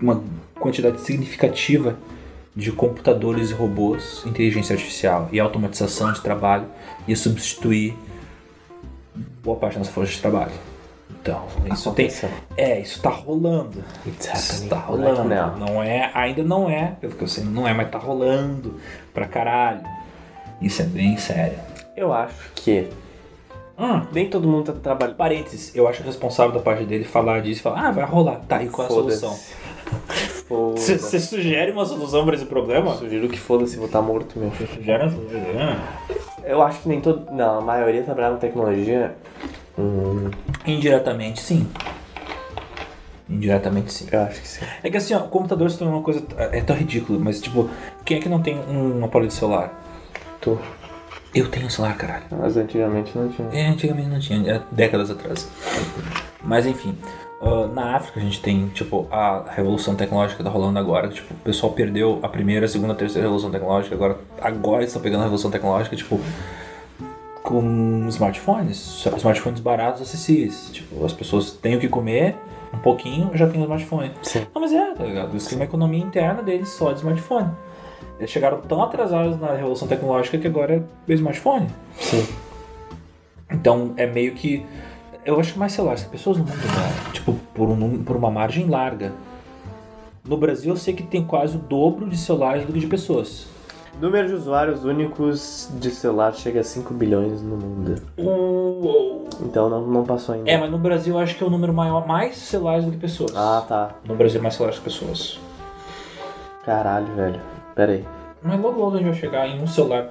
uma quantidade significativa de computadores e robôs, inteligência artificial e automatização de trabalho ia substituir boa parte da nossa força de trabalho. Então, isso tem, é, isso tá rolando. Isso tá rolando. Não é, ainda não é, pelo que eu sei, não é, mas tá rolando pra caralho. Isso é bem sério. Eu acho que Hum, nem todo mundo tá trabalhando. parênteses, eu acho responsável da parte dele falar disso e falar, ah, vai rolar, tá, e qual é a solução? Foda-se. Você sugere uma solução pra esse problema? Sugiro que foda-se, vou estar morto, meu filho. Sugere uma solução. Eu acho que nem todo. Não, a maioria trabalha com tecnologia. Hum, Indiretamente, sim. Indiretamente, sim. eu acho que sim. É que assim, ó, o computador se tornou uma coisa. É tão ridículo, mas tipo, quem é que não tem um aparelho de celular? Tu. Eu tenho celular, caralho. Mas antigamente não tinha. É, antigamente não tinha, é décadas atrás. Mas enfim, ah, na África a gente tem, tipo, a revolução tecnológica tá rolando agora. Tipo, o pessoal perdeu a primeira, a segunda, a terceira revolução tecnológica. Agora, agora eles estão pegando a revolução tecnológica, tipo, com smartphones. Smartphones baratos, acessíveis. Tipo, as pessoas têm o que comer, um pouquinho, já tem o smartphone. Sim. Não, mas é, tá ligado? Isso tem uma economia interna deles só de smartphone. Eles chegaram tão atrasados na revolução tecnológica que agora é o smartphone. Sim. Então é meio que. Eu acho que mais celulares, que pessoas no mundo, né? Tipo, por, um, por uma margem larga. No Brasil eu sei que tem quase o dobro de celulares do que de pessoas. Número de usuários únicos de celular chega a 5 bilhões no mundo. Uou. Então não, não passou ainda. É, mas no Brasil eu acho que é o número maior, mais celulares do que pessoas. Ah, tá. No Brasil mais celulares que pessoas. Caralho, velho. Pera aí. Mas logo logo a gente vai chegar em um celular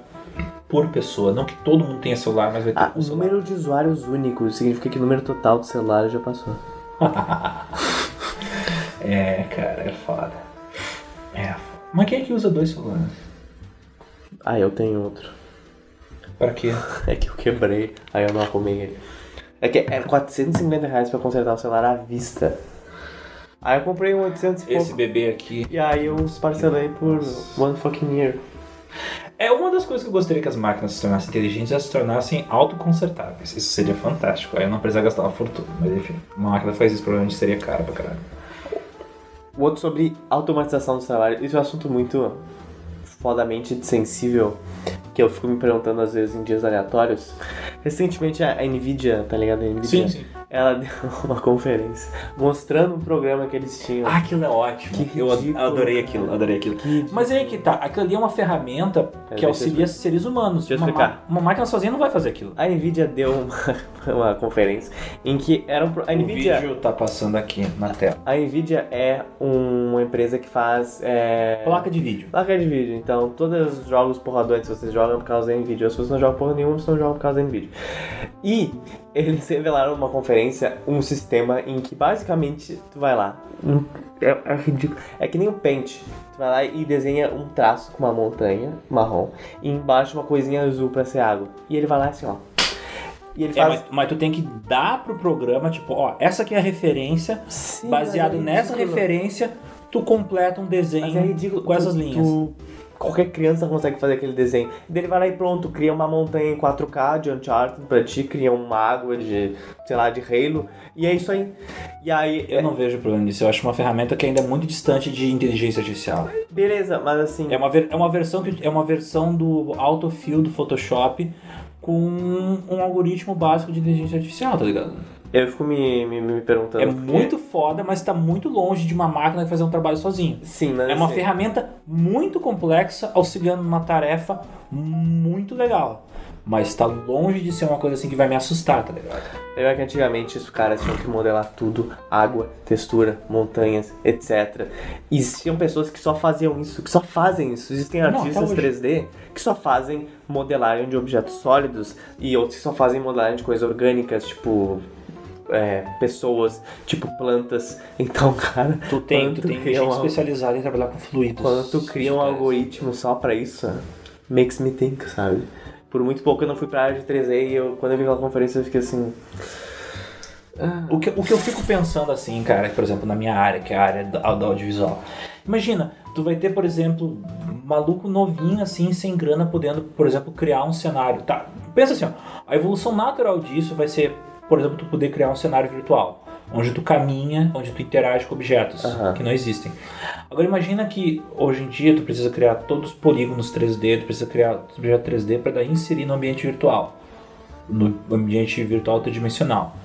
por pessoa. Não que todo mundo tenha celular, mas vai ter Ah, um o celular. número de usuários únicos significa que o número total de celulares já passou. É, cara, é foda. É foda. Mas quem é que usa dois celulares? Ah, eu tenho outro. Pra quê? É que eu quebrei, aí eu não arrumei ele. É que era 450 reais pra consertar o celular à vista. Aí eu comprei um 800 e Esse pouco. bebê aqui. E aí eu parcelei por one fucking year. É uma das coisas que eu gostaria que as máquinas se tornassem inteligentes é se tornassem autoconsertáveis. Isso seria fantástico. Aí eu não precisaria gastar uma fortuna. Mas enfim, uma máquina faz isso provavelmente seria cara pra caralho. O outro sobre automatização do trabalho. Isso é um assunto muito fodamente sensível que eu fico me perguntando às vezes em dias aleatórios. Recentemente a a Nvidia, tá ligado? A Nvidia, Sim, sim. Ela deu uma conferência mostrando um programa que eles tinham. Ah, aquilo é ótimo. Que eu ridículo, adorei aquilo, adorei aquilo. Que. Mas aí que tá, aquilo ali é uma ferramenta que deixa eu auxilia seres humanos. Deixa eu uma, explicar. ma- uma máquina sozinha não vai fazer aquilo. A Nvidia deu uma, uma conferência em que era um, a O Nvidia vídeo tá passando aqui na tela. a Nvidia é uma empresa que faz é, Placa de vídeo. placa de vídeo. Então, todos os jogos porradores vocês jogam por causa da Nvidia. Se vocês não jogam porra nenhuma, vocês não jogam por causa da Nvidia. E eles revelaram numa conferência um sistema em que basicamente tu vai lá. um- é, é ridículo. É que nem o Paint. Tu vai lá e desenha um traço com uma montanha marrom e embaixo uma coisinha azul pra ser água. E ele vai lá assim, ó. E ele É, faz. mas, mas tu tem que dar pro programa, tipo, ó, essa aqui é a referência, Sim, baseado é nessa referência, tu completa um desenho Mas é com essas linhas. tu- qualquer criança consegue fazer aquele desenho. E daí ele vai lá e pronto, cria uma montanha em 4K de Uncharted pra ti, cria uma água de, sei lá, de Halo. E é isso aí. E aí, Eu não vejo problema nisso. Eu acho uma ferramenta que ainda é muito distante de inteligência artificial. beleza, mas assim, É uma, ver- é uma versão que é uma versão do autofill do Photoshop com um algoritmo básico de inteligência artificial, tá ligado? Eu fico me, me, me perguntando. É muito foda, mas tá muito longe de uma máquina fazer um trabalho sozinho. Sim, É uma assim, ferramenta muito complexa, auxiliando numa tarefa muito legal. Mas tá longe de ser uma coisa assim que vai me assustar, tá ligado? Lembra que antigamente os caras tinham que modelar tudo, água, textura, montanhas, etc. E Existiam pessoas que só faziam isso, que só fazem isso. Existem Não, artistas até 3D que só fazem modelagem de objetos sólidos e outros que só fazem modelagem de coisas orgânicas, tipo é, pessoas, tipo plantas. Então, cara, Tu tem, tu tem gente um- especializada em trabalhar com fluidos. quando tu cria um digitais. algoritmo só pra isso, makes me think, sabe? Por muito pouco eu não fui pra área de 3D e eu, quando eu vi aquela conferência eu fiquei assim. O que, o que eu fico pensando assim, cara, por exemplo, na minha área, que é a área da, da audiovisual. Imagina, tu vai ter, por exemplo, maluco novinho assim, sem grana, podendo, por exemplo, criar um cenário. Tá? Pensa assim, ó, a evolução natural disso vai ser, por exemplo, tu poder criar um cenário virtual. Onde tu caminha, onde tu interage com objetos Aham. que não existem. Agora imagina que hoje em dia tu precisa criar todos os polígonos 3D, tu precisa criar objeto 3D para daí inserir no ambiente virtual. No ambiente virtual tridimensional.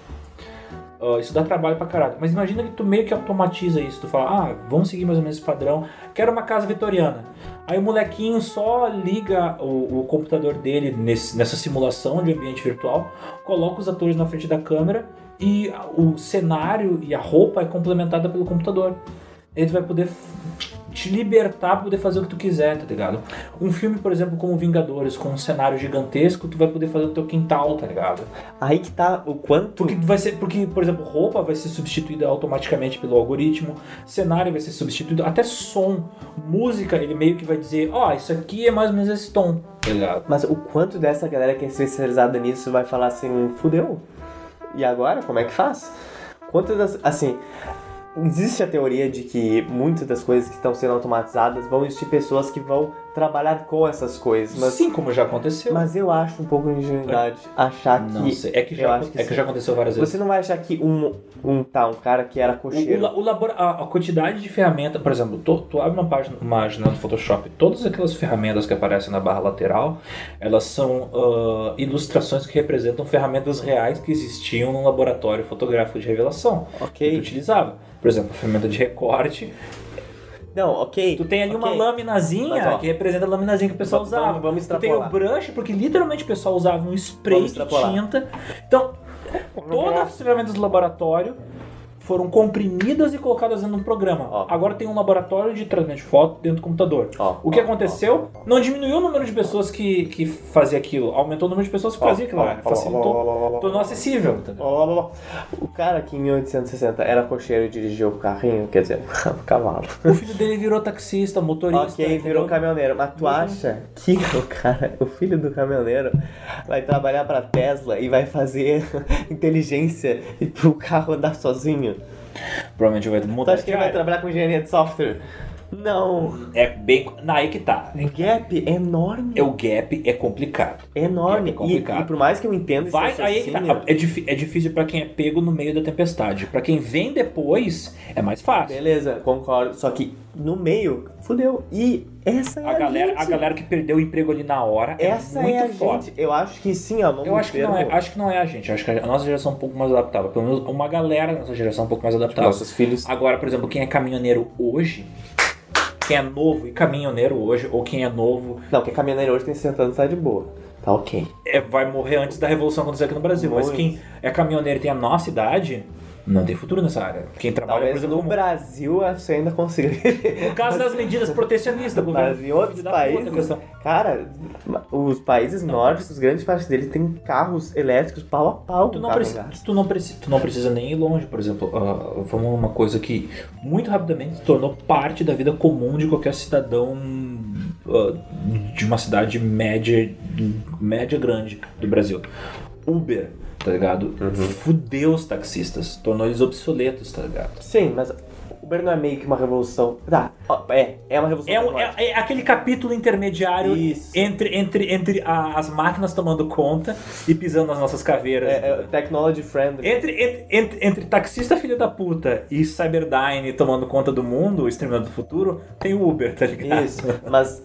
Ah, isso dá trabalho pra caralho. Mas imagina que tu meio que automatiza isso. Tu fala, ah, vamos seguir mais ou menos esse padrão. Quero uma casa vitoriana. Aí o molequinho só liga o, o computador dele nesse- nessa simulação de ambiente virtual, coloca os atores na frente da câmera e o cenário e a roupa é complementada pelo computador. Tu vai poder te libertar pra poder fazer o que tu quiser, tá ligado? Um filme, por exemplo, como Vingadores, com um cenário gigantesco, tu vai poder fazer no teu quintal, tá ligado? Aí que tá o quanto. Porque vai ser, porque, por exemplo, roupa vai ser substituída automaticamente pelo algoritmo, cenário vai ser substituído, até som, música, ele meio que vai dizer, ó, isso aqui é mais ou menos esse tom, tá ligado? Mas o quanto dessa galera que é especializada nisso vai falar assim, fudeu. E agora, como é que faz? Quantas. Assim. Existe a teoria de que muitas das coisas que estão sendo automatizadas vão existir pessoas que vão trabalhar com essas coisas. Mas, Sim, como já aconteceu. mas eu acho um pouco de ingenuidade achar não que. sei, é que já, que é que já aconteceu várias vezes. Você não vai achar que um, um tá, um cara que era O, o, cocheiro. la- o labora- a, a quantidade de ferramenta, por exemplo, tu, tu abre uma página, uma janela do Photoshop, todas aquelas ferramentas que aparecem na barra lateral, elas são ah, ilustrações que representam ferramentas reais que existiam no laboratório fotográfico de revelação. que tu Ok. utilizava. Por exemplo, a ferramenta de recorte. Não, ok. Tu tem ali uma ok. laminazinha Mas, ó, que representa a laminazinha que o pessoal vamos- usava. vamos tu tem o extrapolar. brush, porque literalmente o pessoal usava um spray Vamos de extrapolar. tinta. Então, todas as ferramentas do laboratório foram comprimidas e colocadas dentro de um programa. Ó. Agora tem um laboratório de tratamento de foto dentro do computador. Ó, o que aconteceu não diminuiu o número de pessoas que, que fazia aquilo, aumentou o número de pessoas que fazia aquilo. Facilitou, tornou acessível. O cara que em 1860 era cocheiro e dirigiu o carrinho, quer dizer, o cavalo. O filho dele virou taxista, motorista. Ok, virou entendeu? caminhoneiro. Mas tu acha que o cara, o filho do caminhoneiro, vai trabalhar pra Tesla e vai fazer inteligência pro carro andar sozinho? Provavelmente vai Tu mudar acha que ele vai trabalhar com engenharia de software? Não. É bem. Aí que tá. O gap é enorme. É, o gap é complicado. É enorme. É complicado. E, e por mais que eu entenda esse Vai, aí é que tá. É, é difícil pra quem é pego no meio da tempestade. Pra quem vem depois, é mais fácil. Beleza, concordo. Só que no meio, fudeu. E essa é A a, galera, gente. a galera que perdeu o emprego ali na hora Essa é muito é a foda. gente. Eu acho que sim, ó. Eu acho que, não é, acho que não é a gente. Acho que a nossa geração é um pouco mais adaptável. Pelo menos uma galera da nossa geração é um pouco mais adaptável. Nossos filhos. Agora, por exemplo, quem é caminhoneiro hoje, quem é novo e caminhoneiro hoje, ou quem é novo, Não, porque caminhoneiro hoje tem 60 anos tá de boa. Tá ok. é, vai morrer antes da revolução acontecer aqui no Brasil. Mas Muito. quem é caminhoneiro e tem a nossa idade, não tem futuro nessa área. Quem trabalha, por Talvez exemplo, no como- Brasil você ainda consiga. por causa das medidas protecionistas. do Mas governo. em outros países, cara, os países nórdicos, grande parte deles tem carros elétricos pau a pau Tu com não, carro preci- a gás. tu, não preci- tu não precisa nem ir longe, por exemplo. ah, vamos uma coisa que muito rapidamente se tornou parte da vida comum de qualquer cidadão ah, de uma cidade média, média grande do Brasil. Uber, tá ligado? Uhum. Fudeu os taxistas, tornou eles obsoletos, tá ligado? Sim, mas o Uber não é meio que uma revolução. Tá, é, é uma revolução. É, um- é- é aquele capítulo intermediário Isso. entre, entre, entre a- as máquinas tomando conta e pisando nas nossas caveiras. É, é technology friendly. Entre, entre, entre, entre taxista filho da puta e Cyberdyne tomando conta do mundo, o Exterminador do Futuro, tem o Uber, tá ligado? Isso, mas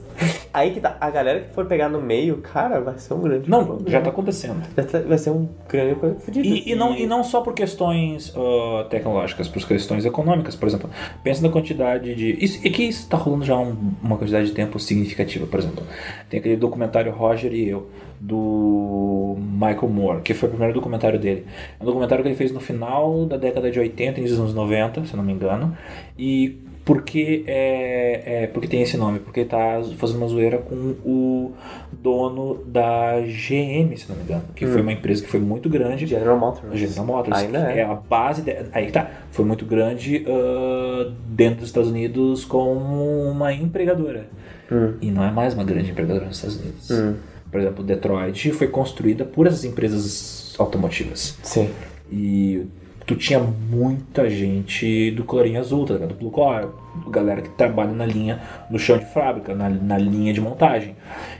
aí que tá, a galera que for pegar no meio, cara, vai ser um grande Não, problema. já tá acontecendo. Tá- vai ser um grande problema fudido. E, e não, e não só por questões ah, tecnológicas, por questões econômicas, por exemplo. Pensa na quantidade de. Isso, e que isso tá rolando já um- uma quantidade de tempo significativa, por exemplo. Tem aquele documentário Roger e Eu, do Michael Moore, que foi o primeiro documentário dele. É um documentário que ele fez no final da década de 80, início dos anos 90, se não me engano. E por que, é, é, porque tem esse nome? Porque tá fazendo uma zoeira com o dono da GM, se não me engano. Que foi uma empresa que foi muito grande. General Motors. General Motors, Ainda que é. a base de, aí tá, foi muito grande ah, dentro dos Estados Unidos como uma empregadora. Hum. E não é mais uma grande empregadora nos Estados Unidos. Hum. Por exemplo, Detroit foi construída por essas empresas automotivas. Sim. E tu tinha muita gente do colorinho azul, tá ligado? Do Blue Collar, galera que trabalha na linha, no chão de fábrica, na, na linha de montagem.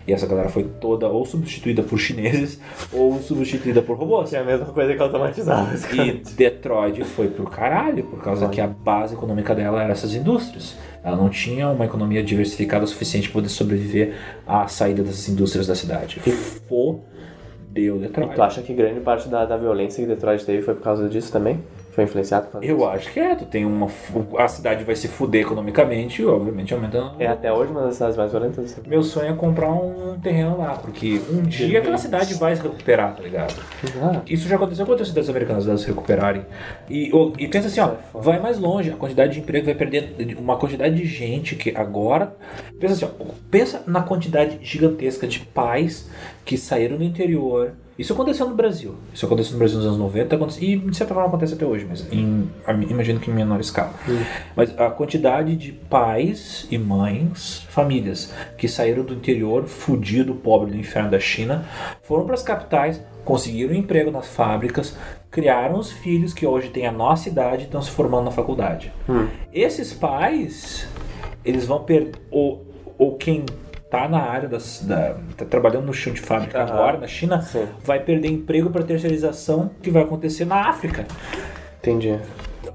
E essa galera foi toda ou substituída por chineses ou substituída por robôs. É a mesma coisa que automatizava. E Detroit foi pro caralho, por causa que a base econômica dela era essas indústrias. Ela não tinha uma economia diversificada o suficiente para poder sobreviver à saída dessas indústrias da cidade. Fodeu Detroit. Tu acha que grande parte da, da violência que Detroit teve foi por causa disso também? Foi influenciado por Eu acho que é, tu tem uma. A cidade vai se fuder economicamente obviamente aumentando. É até hoje uma das cidades mais violentas. Meu sonho é comprar um terreno lá, porque um dia aquela cidade vai se recuperar, tá ligado? Ah, Isso já aconteceu com outras cidades americanas, delas se recuperarem. E, e pensa assim, ó, vai mais longe, a quantidade de emprego vai perder uma quantidade de gente que agora. Pensa assim, ó, pensa na quantidade gigantesca de pais que saíram do interior. Isso aconteceu no Brasil. Isso aconteceu no Brasil nos anos 90 aconte- e de certa forma acontece até hoje, mas em, imagino que em menor escala. Mas a quantidade de pais e mães, famílias que saíram do interior, fudido, pobre do inferno da China, foram para as capitais, conseguiram emprego nas fábricas, criaram os filhos que hoje têm a nossa idade e estão se formando na faculdade. Esses pais, eles vão perder. Ou, ou quem tá na área das, da. tá trabalhando no chão de fábrica agora, na China, Sim. vai perder emprego para terceirização que vai acontecer na África entendi.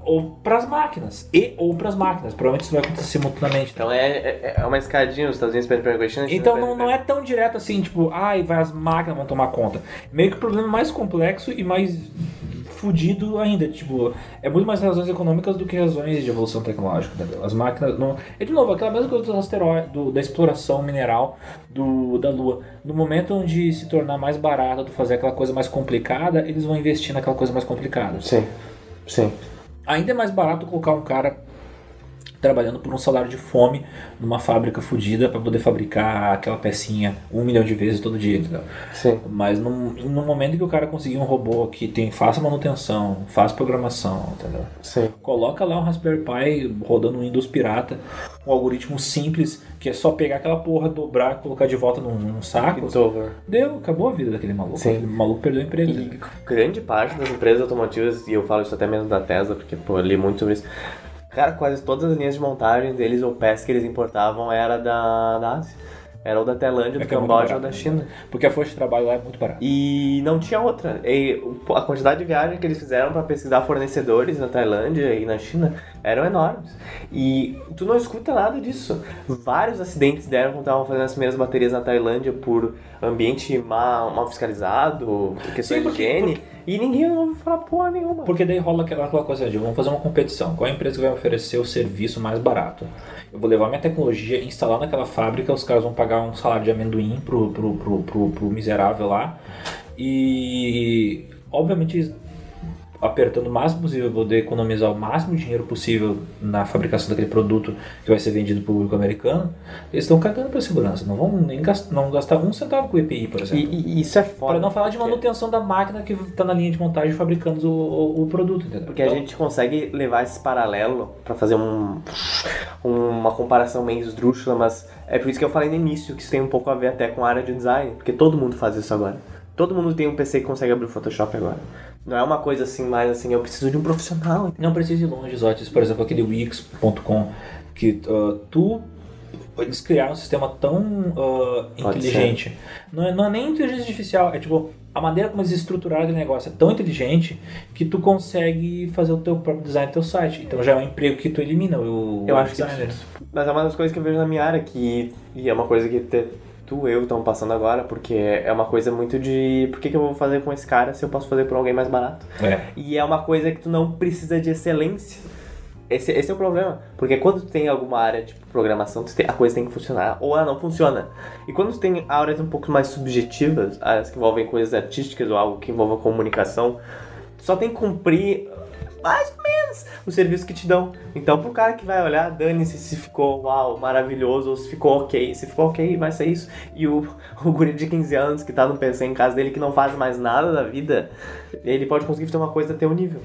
ou para as máquinas. E ou para as máquinas. Provavelmente isso vai acontecer simultaneamente. Então é, é, é uma escadinha, os Estados Unidos perdem pra China. China Então não, não é tão direto assim, tipo, ai, vai as máquinas vão tomar conta. Meio que o problema mais complexo e mais fudido ainda. Tipo, é muito mais razões econômicas do que razões de evolução tecnológica, entendeu? As máquinas. Não... É de novo, aquela mesma coisa dos asteroides, do- da exploração mineral do, da Lua. No momento onde se tornar mais barato fazer aquela coisa mais complicada, eles vão investir naquela coisa mais complicada. Sim, sim. Ainda é mais barato colocar um cara trabalhando por um salário de fome numa fábrica fodida para poder fabricar aquela pecinha um milhão de vezes todo dia, entendeu? Sim. Mas no, no momento que o cara conseguir um robô que tem, faça manutenção, faz programação, entendeu? Sim. Coloca lá um Raspberry Pi rodando um Windows pirata, um algoritmo simples, que é só pegar aquela porra, dobrar, colocar de volta num, num saco. It's over. Deu, acabou a vida daquele maluco. Sim. Aquele maluco perdeu o emprego. E grande parte das empresas automotivas, e eu falo isso até mesmo da Tesla, porque pô, eu li muito sobre isso. Cara, quase todas as linhas de montagem deles, ou peças que eles importavam, era da, da Ásia. Era ou da Tailândia, do É é muito Camboja ou barato, da China. Porque a força de trabalho lá é muito barata. E não tinha outra. E a quantidade de viagem que eles fizeram para pesquisar fornecedores na Tailândia e na China eram enormes. E tu não escuta nada disso. Vários acidentes deram quando estavam fazendo as primeiras baterias na Tailândia por ambiente mal, mal fiscalizado, por questões Sim, de porque- higiene. E ninguém ouviu falar porra nenhuma. Porque daí rola aquela, aquela coisa de vamos fazer uma competição. Qual é a empresa que vai oferecer o serviço mais barato? Eu vou levar minha tecnologia, instalar naquela fábrica, os caras vão pagar um salário de amendoim pro, pro, pro, pro, pro miserável lá. E obviamente apertando o máximo possível, poder economizar o máximo de dinheiro possível na fabricação daquele produto que vai ser vendido pro público americano, eles estão cagando pra segurança. Não vão nem gastar, não gastar um centavo com o EPI, por exemplo. e- e isso é foda. Para não falar de manutenção da máquina que está na linha de montagem fabricando o, o, o produto, entendeu? Porque a Então, gente consegue levar esse paralelo pra fazer um, uma comparação meio esdrúxula, mas é por isso que eu falei no início que isso tem um pouco a ver até com a área de design, porque todo mundo faz isso agora. Todo mundo tem um PC que consegue abrir o Photoshop agora. Não é uma coisa assim, mais assim, eu preciso de um profissional. Não precisa ir longe, Zotis. Por exemplo, aquele Wix.com que uh, tu eles criaram um sistema tão uh, inteligente. Não é, não é nem inteligência artificial, é tipo a maneira como eles estruturaram aquele negócio é tão inteligente que tu consegue fazer o teu próprio design do teu site. Então já é um emprego que tu elimina o Eu acho que designer. Mas é uma das coisas que eu vejo na minha área, que, e é uma coisa que te- tu e eu estamos passando agora, porque é uma coisa muito de por que, que eu vou fazer com esse cara se eu posso fazer por alguém mais barato? É. E é uma coisa que tu não precisa de excelência. Esse, esse é o problema. Porque quando tu tem alguma área tipo programação, tem- a coisa tem que funcionar ou ela não funciona. E quando tu tem áreas um pouco mais subjetivas, áreas que envolvem coisas artísticas ou algo que envolva comunicação, tu só tem que cumprir mais ou menos o serviço que te dão. Então, pro cara que vai olhar, dane-se se ficou uau, maravilhoso ou se ficou ok. Se ficou ok, vai ser isso. E o, o guri de 15 anos que tá no PC em casa dele que não faz mais nada da vida, ele pode conseguir fazer uma coisa a teu nível.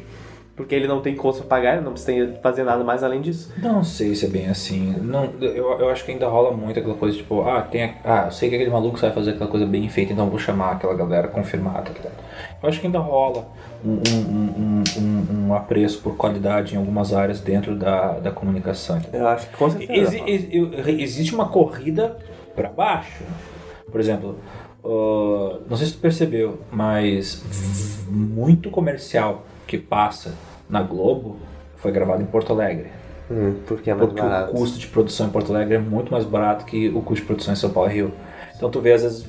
Porque ele não tem custo a pagar, ele não precisa fazer nada mais além disso. Não sei se é bem assim. Não, eu, eu acho que ainda rola muito aquela coisa tipo, ah, tem, a- ah, eu sei que aquele maluco sabe fazer aquela coisa bem feita, então vou chamar aquela galera confirmada. tá? Eu acho que ainda rola um, um, um, um, apreço por qualidade em algumas áreas dentro da, da comunicação. Eu acho que com certeza. Eu- existe uma corrida para baixo. Por exemplo, ah, não sei se tu percebeu, mas muito comercial que passa na Globo foi gravado em Porto Alegre. Hum, porque é mais Porque barato. o custo de produção em Porto Alegre é muito mais barato que o custo de produção em São Paulo e Rio. Então tu vê, às vezes,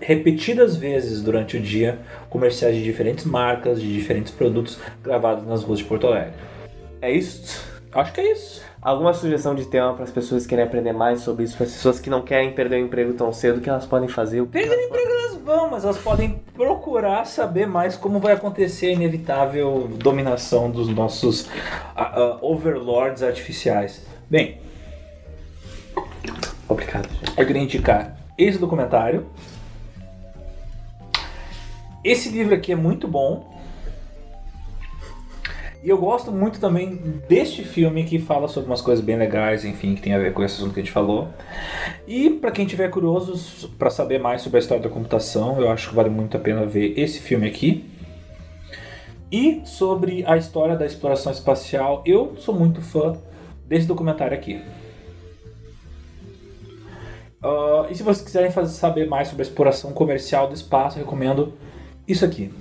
repetidas vezes durante o dia, comerciais de diferentes marcas, de diferentes produtos gravados nas ruas de Porto Alegre. É isso? Acho que é isso. Alguma sugestão de tema para as pessoas que querem aprender mais sobre isso, para as pessoas que não querem perder o emprego tão cedo, o que elas podem fazer? O Perder elas emprego elas vão, mas elas podem procurar saber mais como vai acontecer a inevitável dominação dos nossos ah, ah, overlords artificiais. Bem, Complicado, gente. eu queria indicar esse documentário. Esse livro aqui é muito bom. E eu gosto muito também deste filme que fala sobre umas coisas bem legais, enfim, que tem a ver com esse assunto que a gente falou. E para quem tiver curioso para saber mais sobre a história da computação, eu acho que vale muito a pena ver esse filme aqui. E sobre a história da exploração espacial, eu sou muito fã desse documentário aqui. Ah, e se vocês quiserem fazer, saber mais sobre a exploração comercial do espaço, recomendo isso aqui.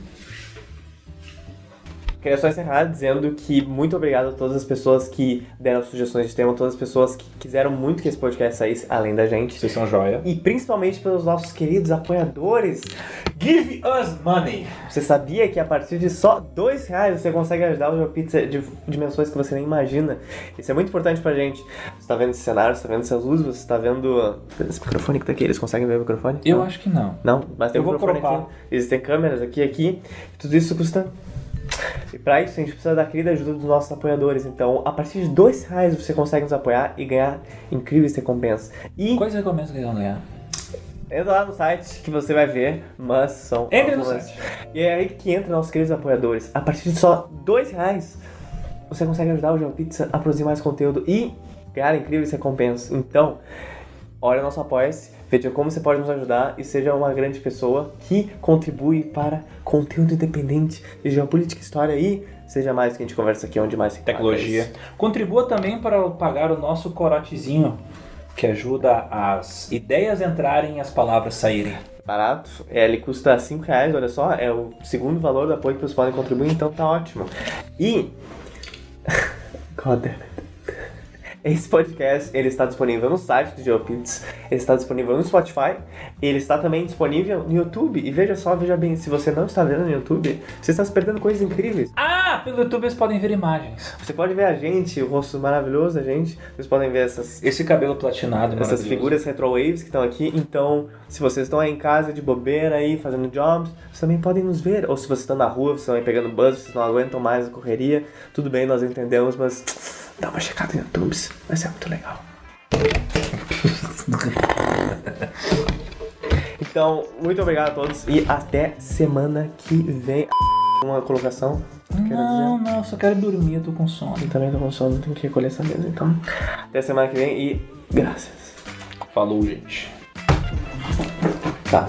Queria só encerrar dizendo que muito obrigado a todas as pessoas que deram sugestões de tema, todas as pessoas que quiseram muito que esse podcast saísse, além da gente. Vocês são joia. E principalmente pelos nossos queridos apoiadores. Give us money! Você sabia que a partir de só dois reais você consegue ajudar o GeoPizza de dimensões que você nem imagina? Isso é muito importante pra gente. Você tá vendo esse cenário, você tá vendo essas luzes, você tá vendo esse microfone que tá aqui. Eles conseguem ver o microfone? Eu Não. acho que não. Não, mas tem Eu um microfone cropar. aqui. Existem câmeras aqui aqui. Tudo isso custa E para isso a gente precisa da querida ajuda dos nossos apoiadores. Então, a partir de dois reais você consegue nos apoiar e ganhar incríveis recompensas. E Quais recompensas que eles vão ganhar? entra lá no site que você vai ver, mas são Entre no algumas. site. E é aí que entra nossos queridos apoiadores. A partir de só dois reais você consegue ajudar o GeoPizza a produzir mais conteúdo e ganhar incríveis recompensas. Então, olha o nosso apoia-se, veja como você pode nos ajudar e seja uma grande pessoa que contribui para conteúdo independente de geopolítica, história e seja mais que a gente conversa aqui, onde mais Tecnologia. Contribua também para pagar o nosso corotezinho, que ajuda as ideias entrarem e as palavras saírem. Barato, é, ele custa 5 reais, olha só, é o segundo valor do apoio que vocês podem contribuir, então tá ótimo. E. God damn. Esse podcast ele está disponível no site do GeoPix, ele está disponível no Spotify, ele está também disponível no YouTube. E veja só, veja bem, se você não está vendo no YouTube, você está se perdendo coisas incríveis. Ah, pelo YouTube eles podem ver imagens. Você pode ver a gente, o rosto maravilhoso da gente, vocês podem ver essas Esse cabelo platinado, essas figuras retrowaves que estão aqui. Então, se vocês estão aí em casa de bobeira aí, fazendo jobs, vocês também podem nos ver. Ou se vocês estão na rua, vocês estão aí pegando buzz, vocês não aguentam mais a correria, tudo bem, nós entendemos, mas dá uma checada no YouTube, vai ser muito legal. então, muito obrigado a todos e até semana que vem. Uma colocação, Não, dizer. não, eu só quero dormir, eu tô com sono. Eu também tô com sono, tenho que recolher essa mesa, então. Até semana que vem e graças. Falou, gente. Tá.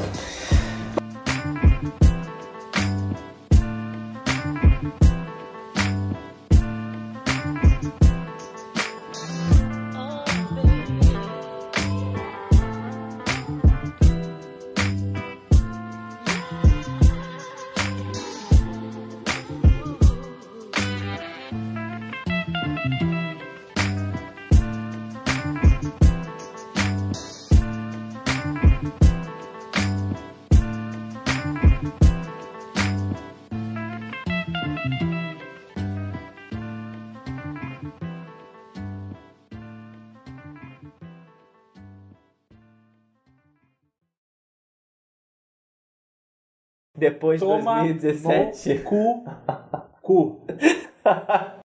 Depois de Toma 2017. no cu. Cu.